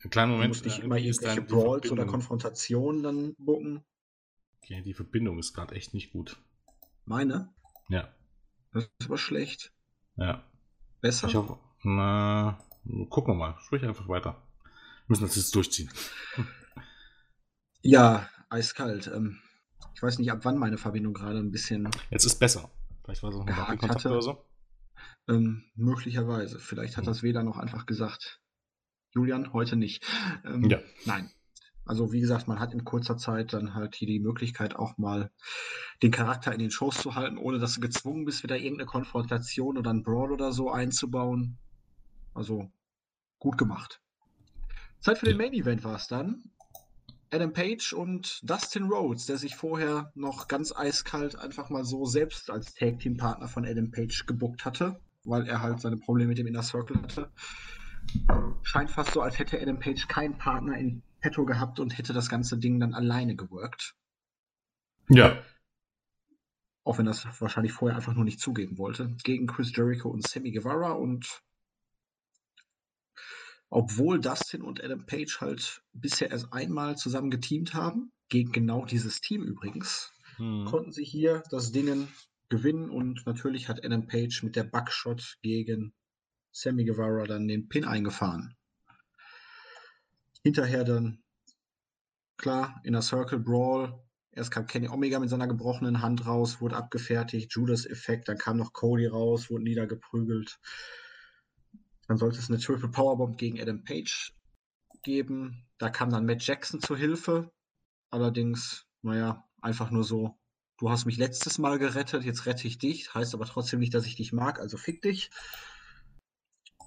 S2: Einen kleinen Moment.
S1: Du musst nicht äh, immer irgendwelche Brawls oder Konfrontationen dann bucken.
S2: Okay, die Verbindung ist gerade echt nicht gut.
S1: Meine?
S2: Ja.
S1: Das ist aber schlecht.
S2: Ja.
S1: Besser?
S2: Ich hoffe, na, gucken wir mal. Sprich einfach weiter. Wir müssen das jetzt durchziehen.
S1: ja, eiskalt. Ähm, ich weiß nicht, ab wann meine Verbindung gerade ein bisschen.
S2: Jetzt ist besser. Vielleicht war es auch ein Kontakt oder so.
S1: Ähm, möglicherweise. Vielleicht hat hm. das WLAN noch einfach gesagt, Julian, heute nicht. Ähm, ja. Nein. Also wie gesagt, man hat in kurzer Zeit dann halt hier die Möglichkeit auch mal den Charakter in den Shows zu halten, ohne dass du gezwungen bist, wieder irgendeine Konfrontation oder ein Brawl oder so einzubauen. Also gut gemacht. Zeit für den Main Event war es dann. Adam Page und Dustin Rhodes, der sich vorher noch ganz eiskalt einfach mal so selbst als Tag Team Partner von Adam Page gebuckt hatte, weil er halt seine Probleme mit dem Inner Circle hatte. Scheint fast so, als hätte Adam Page keinen Partner in petto gehabt und hätte das ganze Ding dann alleine geworkt.
S2: Ja.
S1: Auch wenn das wahrscheinlich vorher einfach nur nicht zugeben wollte. Gegen Chris Jericho und Sammy Guevara und obwohl Dustin und Adam Page halt bisher erst einmal zusammen geteamt haben, gegen genau dieses Team übrigens, hm. konnten sie hier das Ding gewinnen und natürlich hat Adam Page mit der Buckshot gegen Sammy Guevara dann den Pin eingefahren. Hinterher dann, klar, in der Circle Brawl. Erst kam Kenny Omega mit seiner gebrochenen Hand raus, wurde abgefertigt, Judas-Effekt, dann kam noch Cody raus, wurde niedergeprügelt. Dann sollte es eine Triple Powerbomb gegen Adam Page geben. Da kam dann Matt Jackson zur Hilfe. Allerdings, naja, einfach nur so, du hast mich letztes Mal gerettet, jetzt rette ich dich. Heißt aber trotzdem nicht, dass ich dich mag, also fick dich.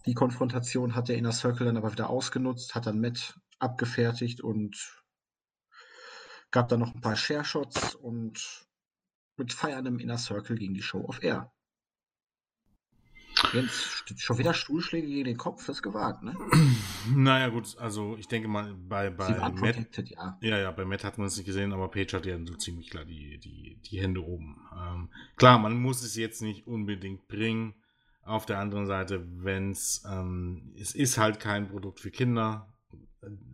S1: Die Konfrontation hat der Inner Circle dann aber wieder ausgenutzt, hat dann Matt abgefertigt und gab dann noch ein paar Share-Shots und mit feierndem Inner Circle ging die Show auf Air. Jetzt schon wieder Stuhlschläge gegen den Kopf, das ist gewagt, ne?
S2: Naja, gut, also ich denke mal, bei, bei
S1: Matt, ja.
S2: Ja, ja, bei Matt hat man es nicht gesehen, aber Page hat ja so ziemlich klar die, die, die Hände oben. Ähm, klar, man muss es jetzt nicht unbedingt bringen. Auf der anderen Seite, wenn es, ähm, es ist halt kein Produkt für Kinder,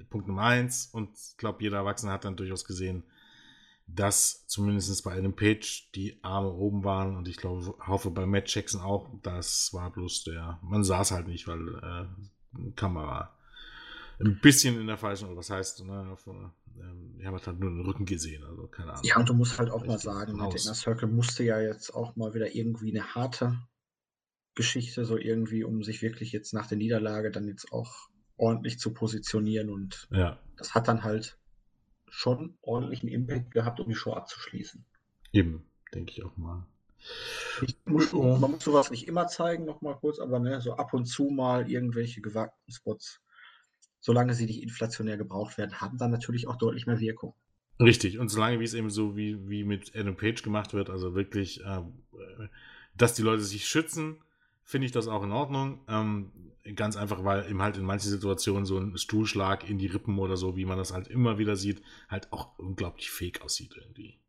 S2: Punkt Nummer eins. Und ich glaube, jeder Erwachsene hat dann durchaus gesehen, dass zumindest bei einem Page die Arme oben waren. Und ich glaube, hoffe bei Matt Jackson auch. Das war bloß der, man sah es halt nicht, weil äh, Kamera ein bisschen in der falschen, was heißt, ne, auf, ähm, ich habe halt nur den Rücken gesehen, also keine Ahnung.
S1: Ja, und du musst halt auch mal sagen, der Inner Circle musste ja jetzt auch mal wieder irgendwie eine harte Geschichte, so irgendwie, um sich wirklich jetzt nach der Niederlage dann jetzt auch ordentlich zu positionieren. Und
S2: ja.
S1: das hat dann halt schon ordentlichen Impact gehabt, um die Show abzuschließen.
S2: Eben, denke ich auch mal.
S1: Ich muss, man muss sowas nicht immer zeigen, nochmal kurz, aber ne, so ab und zu mal irgendwelche gewagten Spots, solange sie nicht inflationär gebraucht werden, haben dann natürlich auch deutlich mehr Wirkung.
S2: Richtig, und solange wie es eben so wie, wie mit Adam Page gemacht wird, also wirklich, äh, dass die Leute sich schützen, finde ich das auch in Ordnung. Ähm, ganz einfach, weil eben halt in manchen Situationen so ein Stuhlschlag in die Rippen oder so, wie man das halt immer wieder sieht, halt auch unglaublich fake aussieht irgendwie.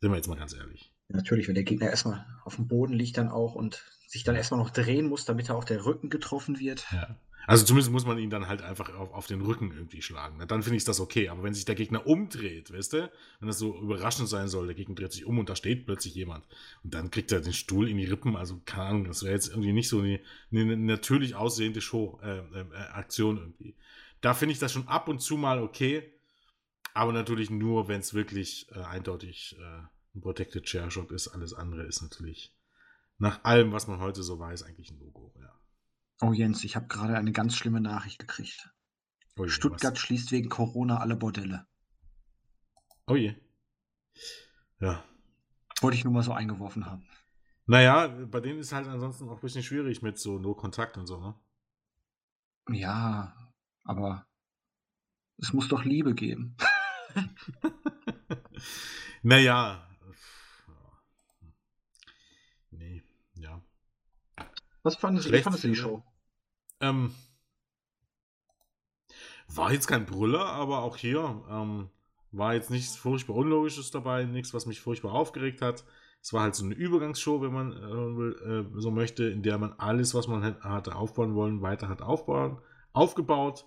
S2: Sind wir jetzt mal ganz ehrlich.
S1: Natürlich, wenn der Gegner erstmal auf dem Boden liegt dann auch und sich dann erstmal noch drehen muss, damit er auch der Rücken getroffen wird.
S2: Ja. Also zumindest muss man ihn dann halt einfach auf, auf den Rücken irgendwie schlagen. Dann finde ich das okay. Aber wenn sich der Gegner umdreht, weißt du, wenn das so überraschend sein soll, der Gegner dreht sich um und da steht plötzlich jemand und dann kriegt er den Stuhl in die Rippen. Also keine Ahnung, das wäre jetzt irgendwie nicht so eine, eine natürlich aussehende Show, äh, äh, irgendwie. Da finde ich das schon ab und zu mal okay. Aber natürlich nur, wenn es wirklich äh, eindeutig äh, ein Protected Chair Shot ist. Alles andere ist natürlich nach allem, was man heute so weiß, eigentlich ein Logo.
S1: Oh Jens, ich habe gerade eine ganz schlimme Nachricht gekriegt. Oh je, Stuttgart was? schließt wegen Corona alle Bordelle.
S2: Oh je. Ja.
S1: Wollte ich nur mal so eingeworfen haben.
S2: Naja, bei denen ist halt ansonsten auch ein bisschen schwierig mit so No Kontakt und so, ne?
S1: Ja, aber es muss doch Liebe geben.
S2: naja. Nee, ja.
S1: Was fandest, wie fandest du die Show?
S2: Ähm, war jetzt kein Brüller, aber auch hier ähm, war jetzt nichts furchtbar Unlogisches dabei, nichts, was mich furchtbar aufgeregt hat. Es war halt so eine Übergangsshow, wenn man äh, so möchte, in der man alles, was man hatte aufbauen wollen, weiter hat aufbauen, aufgebaut.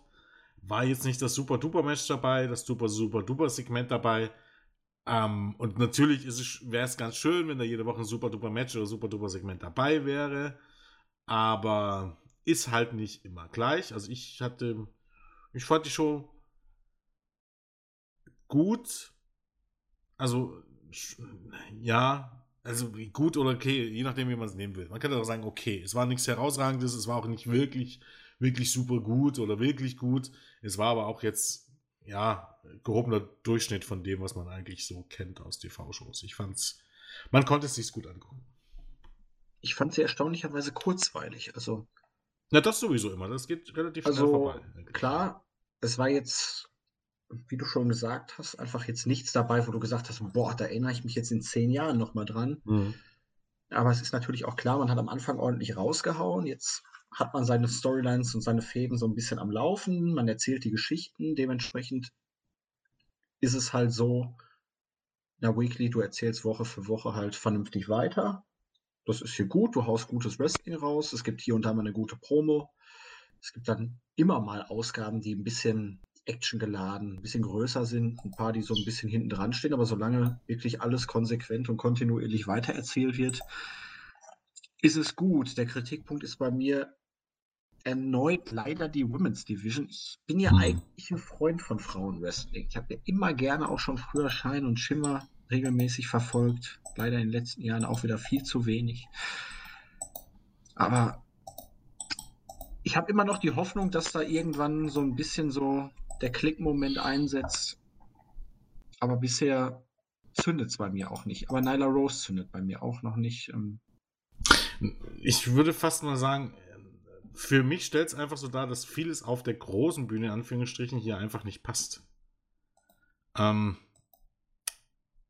S2: War jetzt nicht das super duper Match dabei, das super super duper Segment dabei. Ähm, und natürlich wäre es ganz schön, wenn da jede Woche ein super duper Match oder super duper Segment dabei wäre aber ist halt nicht immer gleich. Also ich hatte, ich fand die Show gut. Also ja, also gut oder okay, je nachdem, wie man es nehmen will. Man kann auch sagen, okay, es war nichts herausragendes, es war auch nicht wirklich, wirklich super gut oder wirklich gut. Es war aber auch jetzt, ja, gehobener Durchschnitt von dem, was man eigentlich so kennt aus TV-Shows. Ich fand's, man konnte es sich gut angucken
S1: ich fand sie erstaunlicherweise kurzweilig. Also.
S2: Na, das sowieso immer. Das geht relativ
S1: also, schnell vorbei. Eigentlich. Klar, es war jetzt, wie du schon gesagt hast, einfach jetzt nichts dabei, wo du gesagt hast, boah, da erinnere ich mich jetzt in zehn Jahren nochmal dran. Mhm. Aber es ist natürlich auch klar, man hat am Anfang ordentlich rausgehauen. Jetzt hat man seine Storylines und seine Fäden so ein bisschen am Laufen. Man erzählt die Geschichten. Dementsprechend ist es halt so, na, Weekly, du erzählst Woche für Woche halt vernünftig weiter das ist hier gut, du haust gutes Wrestling raus, es gibt hier und da mal eine gute Promo. Es gibt dann immer mal Ausgaben, die ein bisschen actiongeladen, ein bisschen größer sind, ein paar, die so ein bisschen hinten dran stehen, aber solange wirklich alles konsequent und kontinuierlich weitererzählt wird, ist es gut. Der Kritikpunkt ist bei mir erneut leider die Women's Division. Ich bin ja mhm. eigentlich ein Freund von Frauenwrestling. Ich habe ja immer gerne auch schon früher Schein und Schimmer regelmäßig verfolgt. Leider in den letzten Jahren auch wieder viel zu wenig. Aber ich habe immer noch die Hoffnung, dass da irgendwann so ein bisschen so der Klickmoment einsetzt. Aber bisher zündet es bei mir auch nicht. Aber Nyla Rose zündet bei mir auch noch nicht. Ähm.
S2: Ich würde fast mal sagen, für mich stellt es einfach so dar, dass vieles auf der großen Bühne, in Anführungsstrichen, hier einfach nicht passt. Ähm,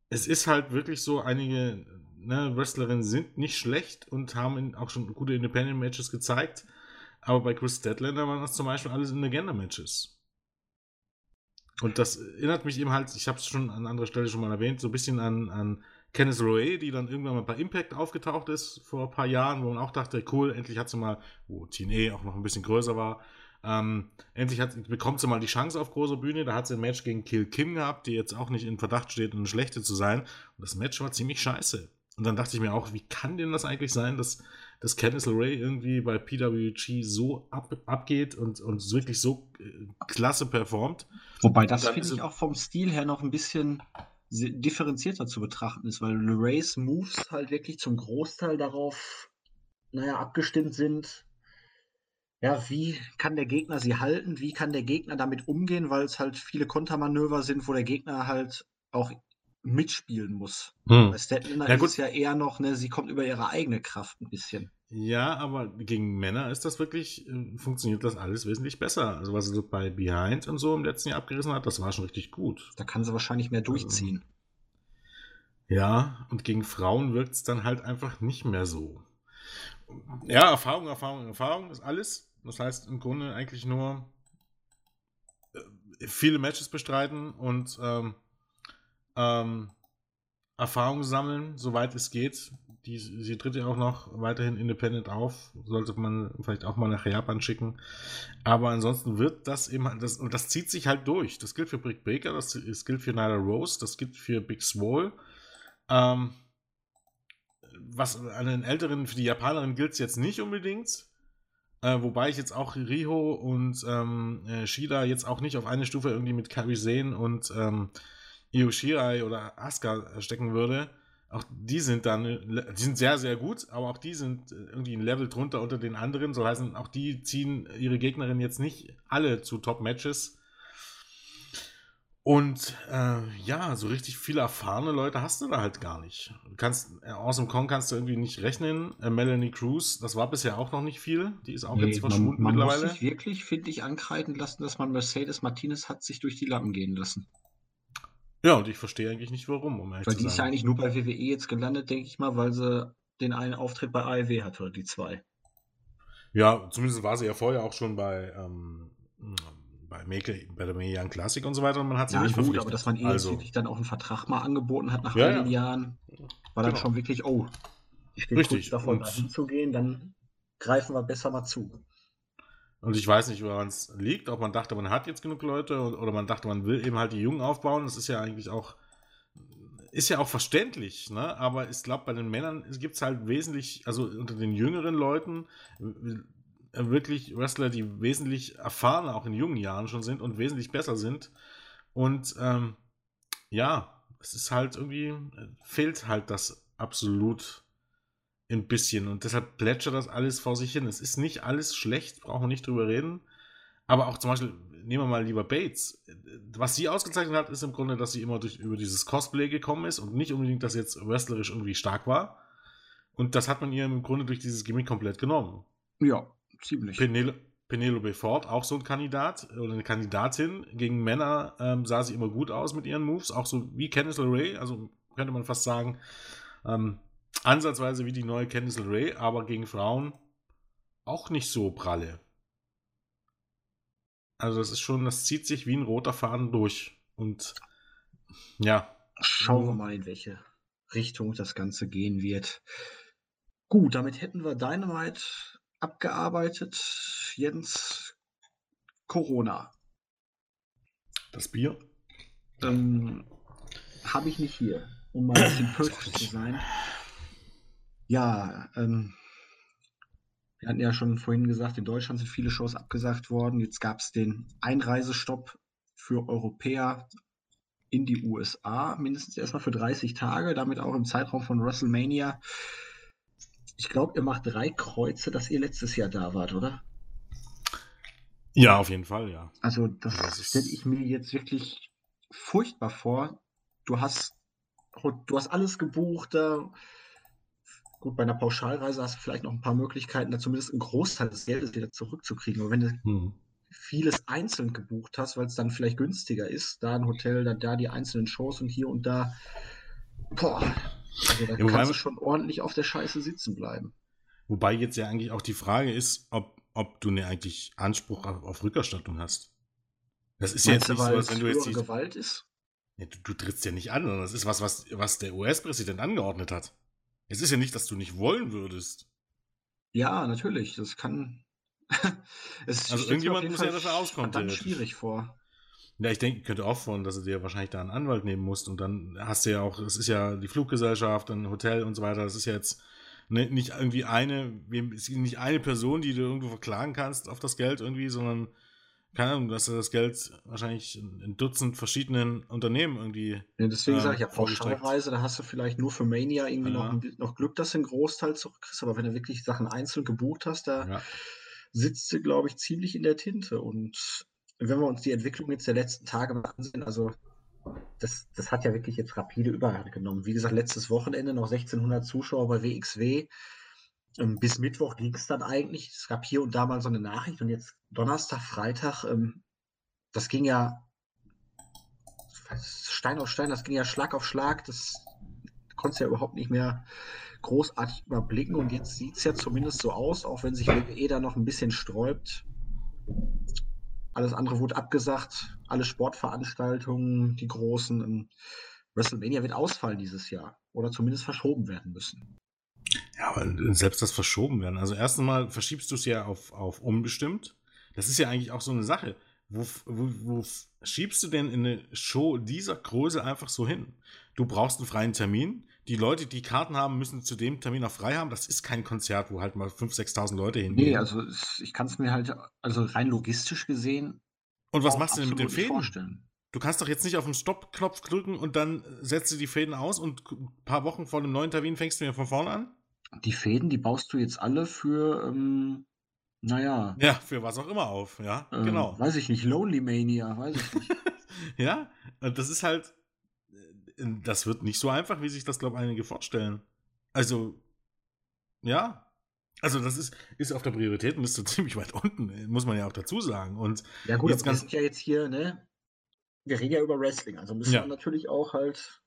S2: es ist halt wirklich so, einige ne, Wrestlerinnen sind nicht schlecht und haben auch schon gute Independent-Matches gezeigt. Aber bei Chris Statlander waren das zum Beispiel alles in Legender-Matches. Und das erinnert mich eben halt, ich habe es schon an anderer Stelle schon mal erwähnt, so ein bisschen an, an Kenneth Roy, die dann irgendwann mal bei Impact aufgetaucht ist vor ein paar Jahren, wo man auch dachte, cool, endlich hat sie mal, wo TNA auch noch ein bisschen größer war, ähm, endlich hat, bekommt sie mal die Chance auf großer Bühne. Da hat sie ein Match gegen Kill Kim gehabt, die jetzt auch nicht in Verdacht steht, eine schlechte zu sein. Und das Match war ziemlich scheiße. Und dann dachte ich mir auch, wie kann denn das eigentlich sein, dass, dass Candice LeRae irgendwie bei PWG so ab, abgeht und, und wirklich so äh, klasse performt?
S1: Wobei das finde ich auch vom Stil her noch ein bisschen differenzierter zu betrachten ist, weil LeRae's Moves halt wirklich zum Großteil darauf, naja, abgestimmt sind, ja, wie kann der Gegner sie halten? Wie kann der Gegner damit umgehen? Weil es halt viele Kontermanöver sind, wo der Gegner halt auch mitspielen muss. Hm. Bei Statlander ja, ist es ja eher noch, ne, sie kommt über ihre eigene Kraft ein bisschen.
S2: Ja, aber gegen Männer ist das wirklich, äh, funktioniert das alles wesentlich besser. Also was sie bei Behind und so im letzten Jahr abgerissen hat, das war schon richtig gut.
S1: Da kann sie wahrscheinlich mehr durchziehen.
S2: ja, und gegen Frauen wirkt es dann halt einfach nicht mehr so. Ja, Erfahrung, Erfahrung, Erfahrung ist alles. Das heißt im Grunde eigentlich nur äh, viele Matches bestreiten und ähm, ähm, Erfahrung sammeln, soweit es geht. Die, sie tritt ja auch noch weiterhin independent auf. Sollte man vielleicht auch mal nach Japan schicken. Aber ansonsten wird das eben, das, und das zieht sich halt durch. Das gilt für Brick Baker, das, das gilt für Nyla Rose, das gilt für Big Swole. Ähm, was an den Älteren, für die Japanerin gilt es jetzt nicht unbedingt. Äh, wobei ich jetzt auch Riho und ähm, äh, Shida jetzt auch nicht auf eine Stufe irgendwie mit Kairi sehen und ähm, Io Shirai oder Asuka stecken würde. Auch die sind dann, die sind sehr, sehr gut, aber auch die sind irgendwie ein Level drunter unter den anderen. So heißen, auch die ziehen ihre Gegnerinnen jetzt nicht alle zu Top-Matches. Und äh, ja, so richtig viele erfahrene Leute hast du da halt gar nicht. Du kannst, äh, Awesome Kong kannst du irgendwie nicht rechnen. Äh, Melanie Cruz, das war bisher auch noch nicht viel. Die ist auch nee, jetzt verschwunden
S1: man,
S2: man mittlerweile.
S1: Man muss sich wirklich, finde ich, ankreiden lassen, dass man Mercedes Martinez hat sich durch die Lappen gehen lassen.
S2: Ja, und ich verstehe eigentlich nicht, warum, um
S1: Weil die ist ja eigentlich nur bei WWE jetzt gelandet, denke ich mal, weil sie den einen Auftritt bei AEW hatte, die zwei.
S2: Ja, zumindest war sie ja vorher auch schon bei ähm, bei, Make, bei der Young Classic und so weiter und man hat sie
S1: ja,
S2: nicht
S1: gut, verpflichtet. aber dass man ihr also. wirklich dann auch einen Vertrag mal angeboten hat nach ja, ja. Jahren, war dann genau. schon wirklich, oh, ich stehe kurz davor, da hinzugehen, dann greifen wir besser mal zu.
S2: Und ich weiß nicht, woran es liegt, ob man dachte, man hat jetzt genug Leute oder man dachte, man will eben halt die Jungen aufbauen. Das ist ja eigentlich auch, ist ja auch verständlich, ne? Aber ich glaube, bei den Männern gibt es halt wesentlich, also unter den jüngeren Leuten wirklich Wrestler, die wesentlich erfahrener auch in jungen Jahren schon sind und wesentlich besser sind. Und ähm, ja, es ist halt irgendwie, äh, fehlt halt das absolut ein bisschen. Und deshalb plätschert das alles vor sich hin. Es ist nicht alles schlecht, brauchen wir nicht drüber reden. Aber auch zum Beispiel, nehmen wir mal lieber Bates. Was sie ausgezeichnet hat, ist im Grunde, dass sie immer durch, über dieses Cosplay gekommen ist und nicht unbedingt, dass sie jetzt wrestlerisch irgendwie stark war. Und das hat man ihr im Grunde durch dieses Gimmick komplett genommen.
S1: Ja, ziemlich.
S2: Penel Penelope Ford, auch so ein Kandidat oder eine Kandidatin. Gegen Männer ähm, sah sie immer gut aus mit ihren Moves, auch so wie Candice LeRae, also könnte man fast sagen, ähm, ansatzweise wie die neue Candice LeRae, aber gegen Frauen auch nicht so pralle. Also das ist schon, das zieht sich wie ein roter Faden durch. Und ja.
S1: Schauen wir mal, in welche Richtung das Ganze gehen wird. Gut, damit hätten wir Dynamite abgearbeitet. Jens, Corona.
S2: Das Bier?
S1: Ähm, Habe ich nicht hier, um mal ein bisschen pösig zu sein. Ja, ähm, wir hatten ja schon vorhin gesagt, in Deutschland sind viele Shows abgesagt worden. Jetzt gab es den Einreisestopp für Europäer in die USA, mindestens erstmal für 30 Tage, damit auch im Zeitraum von WrestleMania ich glaube, ihr macht drei Kreuze, dass ihr letztes Jahr da wart, oder?
S2: Ja, auf jeden Fall, ja.
S1: Also, das, das stelle ich mir jetzt wirklich furchtbar vor. Du hast, du hast alles gebucht. Da, gut, bei einer Pauschalreise hast du vielleicht noch ein paar Möglichkeiten, da zumindest einen Großteil des Geldes wieder zurückzukriegen. Aber wenn du hm. vieles einzeln gebucht hast, weil es dann vielleicht günstiger ist, da ein Hotel, dann da die einzelnen Shows und hier und da, boah, also da ja, kannst du schon ordentlich auf der Scheiße sitzen bleiben.
S2: Wobei jetzt ja eigentlich auch die Frage ist, ob, ob du ne eigentlich Anspruch auf, auf Rückerstattung hast. Das ist Meinst ja jetzt nicht so, als wenn du jetzt die
S1: Gewalt ist.
S2: Ja, du, du, trittst ja nicht an, sondern das ist was, was, was der US-Präsident angeordnet hat. Es ist ja nicht, dass du nicht wollen würdest.
S1: Ja, natürlich. Das kann.
S2: es also irgendjemand muss ja dafür auskommen.
S1: Dann schwierig vor.
S2: Ja, ich denke, könnte auch von, dass du dir wahrscheinlich da einen Anwalt nehmen musst und dann hast du ja auch, es ist ja die Fluggesellschaft, ein Hotel und so weiter, das ist ja jetzt ne, nicht irgendwie eine, nicht eine Person, die du irgendwo verklagen kannst auf das Geld irgendwie, sondern keine Ahnung, dass du das Geld wahrscheinlich in Dutzend verschiedenen Unternehmen irgendwie.
S1: Ja, deswegen äh, sage ich ja, Pauschalreise, da hast du vielleicht nur für Mania irgendwie ja. noch, noch Glück, dass du einen Großteil zurückkriegst, aber wenn du wirklich Sachen einzeln gebucht hast, da ja. sitzt du, glaube ich, ziemlich in der Tinte und wenn wir uns die Entwicklung jetzt der letzten Tage mal ansehen, also das, das hat ja wirklich jetzt rapide Überhand genommen. Wie gesagt, letztes Wochenende noch 1600 Zuschauer bei WXW. Ähm, bis Mittwoch ging es dann eigentlich. Es gab hier und da mal so eine Nachricht und jetzt Donnerstag, Freitag, ähm, das ging ja Stein auf Stein, das ging ja Schlag auf Schlag. Das konnte es ja überhaupt nicht mehr großartig überblicken und jetzt sieht es ja zumindest so aus, auch wenn sich WWE da noch ein bisschen sträubt. Alles andere wurde abgesagt, alle Sportveranstaltungen, die großen. WrestleMania wird ausfallen dieses Jahr oder zumindest verschoben werden müssen.
S2: Ja, aber selbst das verschoben werden. Also erst einmal verschiebst du es ja auf, auf unbestimmt. Das ist ja eigentlich auch so eine Sache. Wo, wo, wo schiebst du denn in eine Show dieser Größe einfach so hin? Du brauchst einen freien Termin. Die Leute, die Karten haben, müssen zu dem Termin auch frei haben. Das ist kein Konzert, wo halt mal 5.000, 6.000 Leute hingehen.
S1: Nee, also ich kann es mir halt, also rein logistisch gesehen.
S2: Und was machst du denn mit den Fäden? Vorstellen. Du kannst doch jetzt nicht auf den Stopp-Knopf drücken und dann setzt du die Fäden aus und ein paar Wochen vor dem neuen Termin fängst du wieder von vorne an?
S1: Die Fäden, die baust du jetzt alle für, ähm, naja.
S2: Ja, für was auch immer auf, ja, äh, genau.
S1: Weiß ich nicht, Lonely Mania, weiß ich nicht.
S2: ja, das ist halt, das wird nicht so einfach, wie sich das, glaube ich, einige vorstellen. Also, ja. Also, das ist, ist auf der Prioritätenliste ziemlich weit unten, muss man ja auch dazu sagen. Und
S1: ja, gut, jetzt aber wir sind ja jetzt hier, ne? Wir reden ja über Wrestling, also müssen ja. wir natürlich auch halt.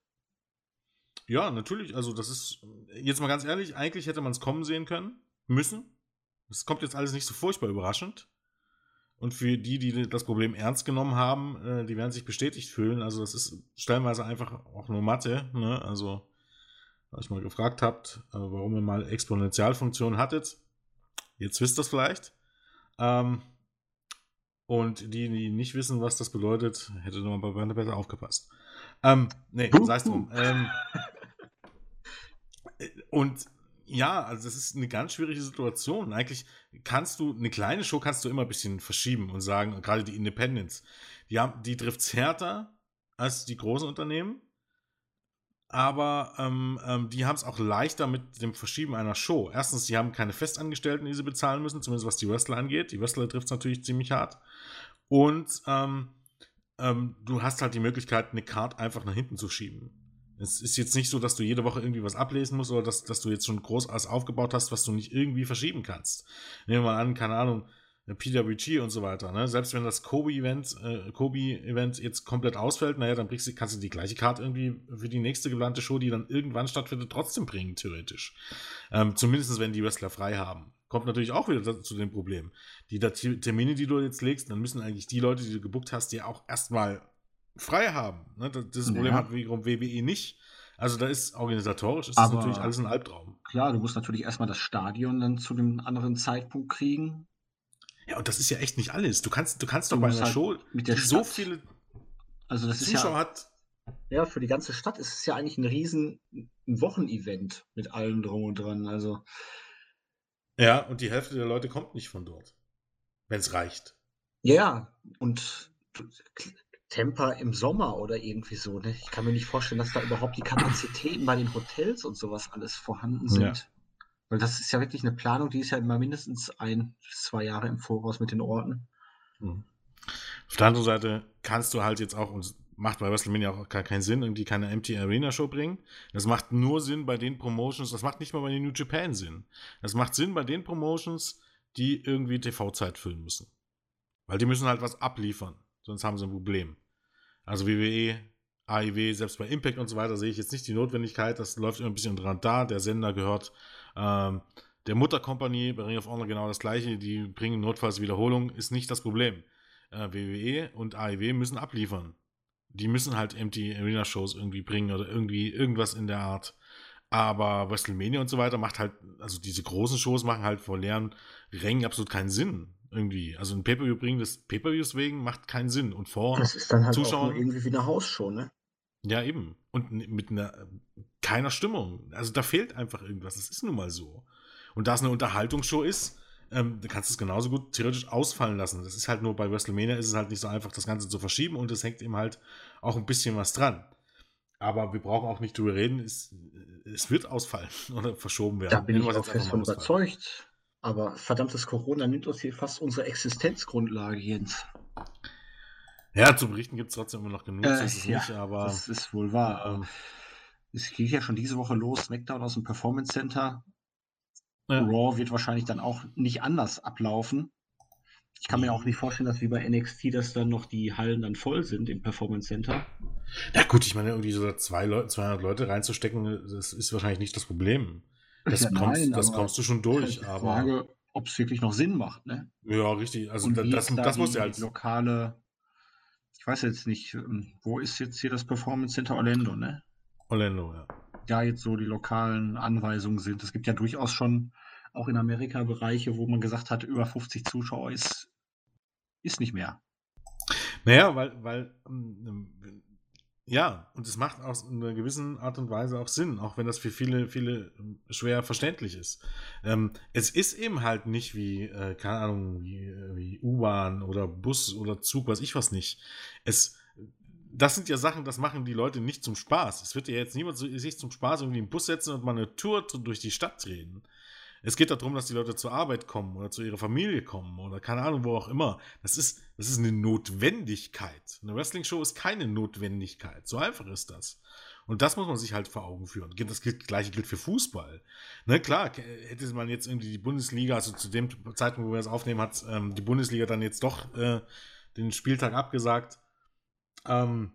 S2: Ja, natürlich. Also, das ist, jetzt mal ganz ehrlich, eigentlich hätte man es kommen sehen können, müssen. Es kommt jetzt alles nicht so furchtbar überraschend. Und für die, die das Problem ernst genommen haben, äh, die werden sich bestätigt fühlen. Also das ist stellenweise einfach auch nur Mathe. Ne? Also, als ich mal gefragt habt, äh, warum ihr mal Exponentialfunktionen hattet, jetzt wisst ihr das vielleicht. Ähm, und die, die nicht wissen, was das bedeutet, hätte noch mal bei besser aufgepasst. Ähm, nee, sei es drum. Ähm, und ja, also das ist eine ganz schwierige Situation. Eigentlich kannst du, eine kleine Show kannst du immer ein bisschen verschieben und sagen, gerade die Independents, die, die trifft es härter als die großen Unternehmen, aber ähm, ähm, die haben es auch leichter mit dem Verschieben einer Show. Erstens, sie haben keine Festangestellten, die sie bezahlen müssen, zumindest was die Wrestler angeht. Die Wrestler trifft es natürlich ziemlich hart. Und ähm, ähm, du hast halt die Möglichkeit, eine Card einfach nach hinten zu schieben. Es ist jetzt nicht so, dass du jede Woche irgendwie was ablesen musst oder dass, dass du jetzt schon groß alles aufgebaut hast, was du nicht irgendwie verschieben kannst. Nehmen wir mal an, keine Ahnung, PWG und so weiter. Ne? Selbst wenn das Kobe-Event äh, Kobe jetzt komplett ausfällt, naja, dann bringst du, kannst du die gleiche Karte irgendwie für die nächste geplante Show, die dann irgendwann stattfindet, trotzdem bringen, theoretisch. Ähm, zumindest wenn die Wrestler frei haben. Kommt natürlich auch wieder zu dem Problem. Die Termine, die du jetzt legst, dann müssen eigentlich die Leute, die du gebuckt hast, dir auch erstmal frei haben. Ne? Das Problem ja. hat wiederum WWE nicht. Also da ist organisatorisch ist das natürlich alles ein Albtraum.
S1: Klar, du musst natürlich erstmal das Stadion dann zu dem anderen Zeitpunkt kriegen.
S2: Ja, und das ist ja echt nicht alles. Du kannst, du kannst du doch bei einer halt Show
S1: mit der
S2: so viele
S1: also das Zuschauer ist ja, hat. Ja, für die ganze Stadt ist es ja eigentlich ein riesen Wochenevent mit allem drum und dran. Also.
S2: Ja, und die Hälfte der Leute kommt nicht von dort. Wenn es reicht.
S1: Ja, und Temper im Sommer oder irgendwie so. Ne? Ich kann mir nicht vorstellen, dass da überhaupt die Kapazitäten bei den Hotels und sowas alles vorhanden sind. Ja. Weil das ist ja wirklich eine Planung, die ist ja immer mindestens ein, zwei Jahre im Voraus mit den Orten.
S2: Mhm. Auf der anderen Seite kannst du halt jetzt auch, und macht bei WrestleMania auch gar keinen Sinn, irgendwie keine Empty Arena Show bringen. Das macht nur Sinn bei den Promotions, das macht nicht mal bei den New Japan Sinn. Das macht Sinn bei den Promotions, die irgendwie TV-Zeit füllen müssen. Weil die müssen halt was abliefern, sonst haben sie ein Problem. Also WWE, AIW, selbst bei Impact und so weiter sehe ich jetzt nicht die Notwendigkeit. Das läuft immer ein bisschen dran da. Der Sender gehört ähm, der Mutterkompanie, bei Ring of Honor genau das gleiche. Die bringen notfalls Wiederholung, ist nicht das Problem. Äh, WWE und AIW müssen abliefern. Die müssen halt Empty Arena Shows irgendwie bringen oder irgendwie irgendwas in der Art. Aber WrestleMania und so weiter macht halt, also diese großen Shows machen halt vor leeren Rängen absolut keinen Sinn irgendwie. Also ein Pay-Per-View bringen des Pay-Per-Views wegen macht keinen Sinn. Und vor
S1: das ist dann halt Zuschauern. irgendwie wie eine Hausshow, ne?
S2: Ja, eben. Und mit einer keiner Stimmung. Also da fehlt einfach irgendwas. Das ist nun mal so. Und da es eine Unterhaltungsshow ist, ähm, da kannst du es genauso gut theoretisch ausfallen lassen. Das ist halt nur bei WrestleMania ist es halt nicht so einfach, das Ganze zu verschieben und es hängt eben halt auch ein bisschen was dran. Aber wir brauchen auch nicht drüber reden, es, es wird ausfallen oder verschoben werden.
S1: Da bin ich auch fest von überzeugt. Aber verdammtes Corona nimmt uns hier fast unsere Existenzgrundlage, Jens.
S2: Ja, zu berichten gibt es trotzdem immer noch genug.
S1: Äh, ist ja, nicht, aber, das ist wohl wahr. Ähm, es geht ja schon diese Woche los, SmackDown aus dem Performance Center. Ja. Raw wird wahrscheinlich dann auch nicht anders ablaufen. Ich kann mir auch nicht vorstellen, dass wie bei NXT, dass dann noch die Hallen dann voll sind im Performance Center.
S2: Ja gut, ich meine, irgendwie so zwei Leute, 200 Leute reinzustecken, das ist wahrscheinlich nicht das Problem. Das, ja, kommst, nein, das kommst du schon durch. Halt aber
S1: Frage, ob es wirklich noch Sinn macht, ne?
S2: Ja, richtig. Also Und das, das, das muss ja als
S1: lokale, ich weiß jetzt nicht, ähm, wo ist jetzt hier das Performance Center Orlando, ne?
S2: Orlando, ja.
S1: Ja, jetzt so die lokalen Anweisungen sind. Es gibt ja durchaus schon auch in Amerika Bereiche, wo man gesagt hat, über 50 Zuschauer ist ist nicht mehr.
S2: Naja, weil, weil, ähm, ja, und es macht aus einer gewissen Art und Weise auch Sinn, auch wenn das für viele, viele ähm, schwer verständlich ist. Ähm, es ist eben halt nicht wie, äh, keine Ahnung, wie, äh, wie U-Bahn oder Bus oder Zug, weiß ich was nicht. Es, das sind ja Sachen, das machen die Leute nicht zum Spaß. Es wird ja jetzt niemand sich zum Spaß irgendwie im Bus setzen und mal eine Tour durch die Stadt drehen. Es geht darum, dass die Leute zur Arbeit kommen oder zu ihrer Familie kommen oder keine Ahnung, wo auch immer. Das ist, das ist eine Notwendigkeit. Eine Wrestling-Show ist keine Notwendigkeit. So einfach ist das. Und das muss man sich halt vor Augen führen. Das gleiche gilt für Fußball. Ne, klar, hätte man jetzt irgendwie die Bundesliga, also zu dem Zeitpunkt, wo wir es aufnehmen, hat ähm, die Bundesliga dann jetzt doch äh, den Spieltag abgesagt. Ähm,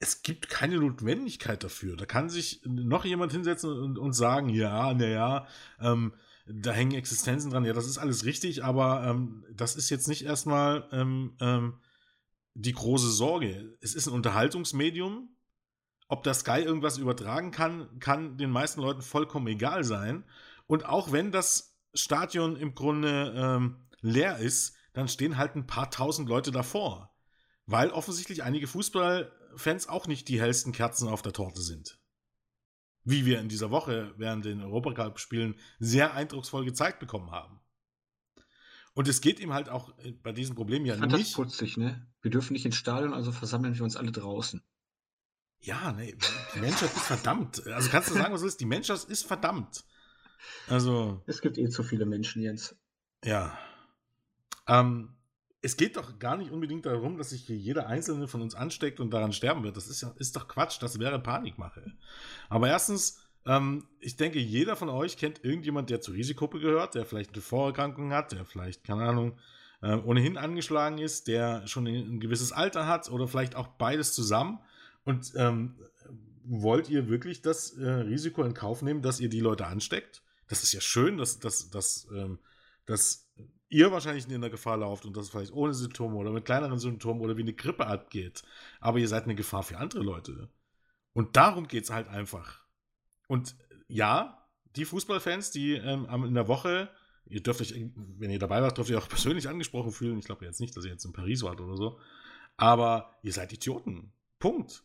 S2: es gibt keine Notwendigkeit dafür. Da kann sich noch jemand hinsetzen und, und sagen, ja, naja, ähm, da hängen Existenzen dran. Ja, das ist alles richtig, aber ähm, das ist jetzt nicht erstmal ähm, ähm, die große Sorge. Es ist ein Unterhaltungsmedium. Ob das Sky irgendwas übertragen kann, kann den meisten Leuten vollkommen egal sein. Und auch wenn das Stadion im Grunde ähm, leer ist, dann stehen halt ein paar tausend Leute davor. Weil offensichtlich einige Fußballfans auch nicht die hellsten Kerzen auf der Torte sind. Wie wir in dieser Woche während den Europacup-Spielen sehr eindrucksvoll gezeigt bekommen haben. Und es geht ihm halt auch äh, bei diesem Problem ja ich fand nicht. Das
S1: putzig, ne? Wir dürfen nicht ins Stadion, also versammeln wir uns alle draußen.
S2: Ja, ne, die Menschheit ist verdammt. Also kannst du sagen, was ist? Die Menschheit ist verdammt. Also.
S1: Es gibt eh zu viele Menschen, Jens.
S2: Ja. Ähm, es geht doch gar nicht unbedingt darum, dass sich hier jeder Einzelne von uns ansteckt und daran sterben wird. Das ist, ja, ist doch Quatsch, das wäre Panikmache. Aber erstens, ähm, ich denke, jeder von euch kennt irgendjemand, der zur Risikogruppe gehört, der vielleicht eine Vorerkrankung hat, der vielleicht, keine Ahnung, äh, ohnehin angeschlagen ist, der schon ein, gewisses Alter hat oder vielleicht auch beides zusammen. Und ähm, wollt ihr wirklich das äh, Risiko in Kauf nehmen, dass ihr die Leute ansteckt? Das ist ja schön, dass, dass, dass, ähm, dass ihr wahrscheinlich in der Gefahr lauft und das vielleicht ohne Symptome oder mit kleineren Symptomen oder wie eine Grippe abgeht. Aber ihr seid eine Gefahr für andere Leute. Und darum geht es halt einfach. Und ja, die Fußballfans, die ähm, in der Woche, ihr dürft euch, wenn ihr dabei wart, dürft ihr auch persönlich angesprochen fühlen. Ich glaube jetzt nicht, dass ihr jetzt in Paris wart oder so. Aber ihr seid Idioten. Punkt.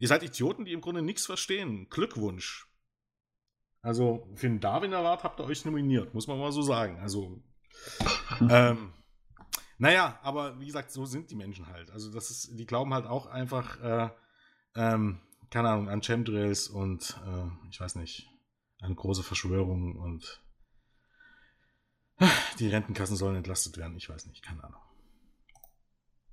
S2: Ihr seid Idioten, die im Grunde nichts verstehen. Glückwunsch. Also für den Darwin Award habt ihr euch nominiert, muss man mal so sagen. Also, ähm, naja, aber wie gesagt, so sind die Menschen halt. Also das ist, die glauben halt auch einfach, äh, ähm, keine Ahnung, an Chemtrails und äh, ich weiß nicht, an große Verschwörungen und die Rentenkassen sollen entlastet werden. Ich weiß nicht, keine Ahnung.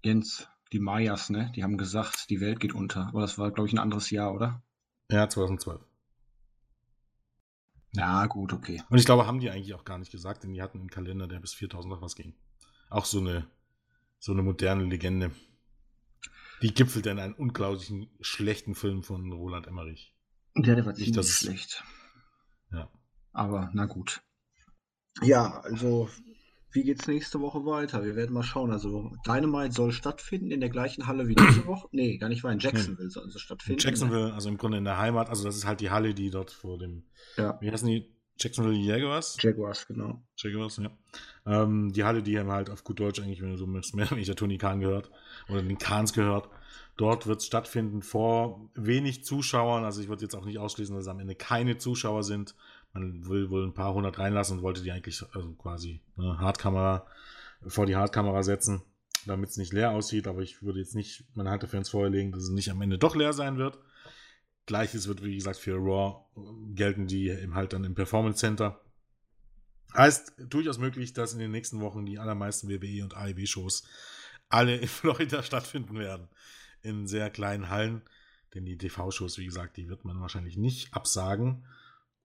S1: Jens, die Mayas, ne? Die haben gesagt, die Welt geht unter. Aber das war, glaube ich, ein anderes Jahr, oder?
S2: Ja, 2012.
S1: Ja, gut, okay.
S2: Und ich glaube, haben die eigentlich auch gar nicht gesagt, denn die hatten einen Kalender, der bis 4000 noch was ging. Auch so eine, so eine moderne Legende. Die gipfelt in einem unglaublichen schlechten Film von Roland Emmerich.
S1: Ja, der war ziemlich das, schlecht.
S2: Ja.
S1: Aber na gut. Ja, also wie geht's nächste Woche weiter? Wir werden mal schauen. Also Dynamite soll stattfinden in der gleichen Halle wie diese Woche. Nee, gar nicht wahr. In Jacksonville soll es stattfinden.
S2: In Jacksonville, also im Grunde in der Heimat. Also das ist halt die Halle, die dort vor dem. Ja. Wie heißen die? Jacksonville Jaguars?
S1: Jaguars, genau.
S2: Jaguars, ja. Ähm, die Halle, die haben halt auf gut Deutsch eigentlich, wenn du so mehr wenn ich der Tony Khan gehört oder den Kahns gehört. Dort wird es stattfinden vor wenig Zuschauern. Also ich würde jetzt auch nicht ausschließen, dass es am Ende keine Zuschauer sind. Man will wohl ein paar hundert reinlassen und wollte die eigentlich also quasi eine Hardkamera vor die Hardkamera setzen, damit es nicht leer aussieht. Aber ich würde jetzt nicht meine Hand dafür ins Feuer legen, dass es nicht am Ende doch leer sein wird. Gleiches wird, wie gesagt, für Raw gelten, die eben halt dann im Performance Center. Heißt durchaus möglich, dass in den nächsten Wochen die allermeisten WWE und AEW-Shows alle in Florida stattfinden werden. In sehr kleinen Hallen. Denn die TV-Shows, wie gesagt, die wird man wahrscheinlich nicht absagen.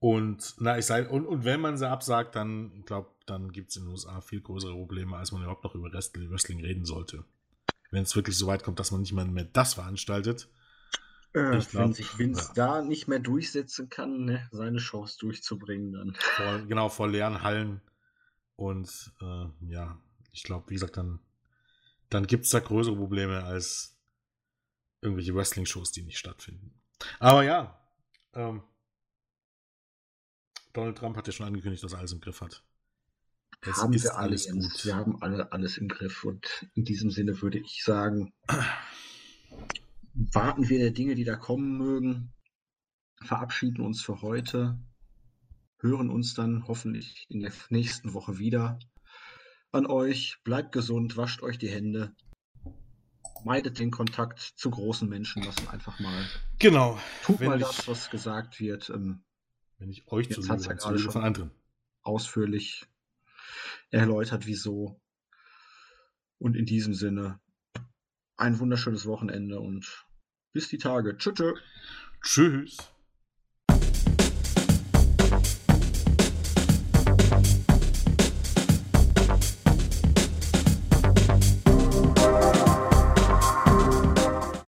S2: Und, na, ich sag, und, und wenn man sie absagt, dann, glaube dann gibt es in den USA viel größere Probleme, als man überhaupt noch über Wrestling reden sollte. Wenn es wirklich so weit kommt, dass man nicht mal mehr das veranstaltet.
S1: Äh, glaub, wenn sich Vince ja. da nicht mehr durchsetzen kann, ne, seine Shows durchzubringen, dann.
S2: Vor, genau, vor leeren Hallen. Und äh, ja, ich glaube, wie gesagt, dann, dann gibt es da größere Probleme als irgendwelche Wrestling-Shows, die nicht stattfinden. Aber ja, ähm, Donald Trump hat ja schon angekündigt, dass er alles im Griff hat.
S1: Es haben wir alles gut. Wir haben alle alles im Griff und in diesem Sinne würde ich sagen, warten wir der Dinge, die da kommen mögen, verabschieden uns für heute, hören uns dann hoffentlich in der nächsten Woche wieder. An euch, bleibt gesund, wascht euch die Hände, meidet den Kontakt zu großen Menschen, lassen einfach mal.
S2: Genau.
S1: Tut mal ich, das, was gesagt wird. Ähm,
S2: wenn ich euch zu lüge, dann zu von anderen.
S1: Ausführlich erläutert, wieso. Und in diesem Sinne ein wunderschönes Wochenende und bis die Tage. Tschüss.
S2: Tschüss.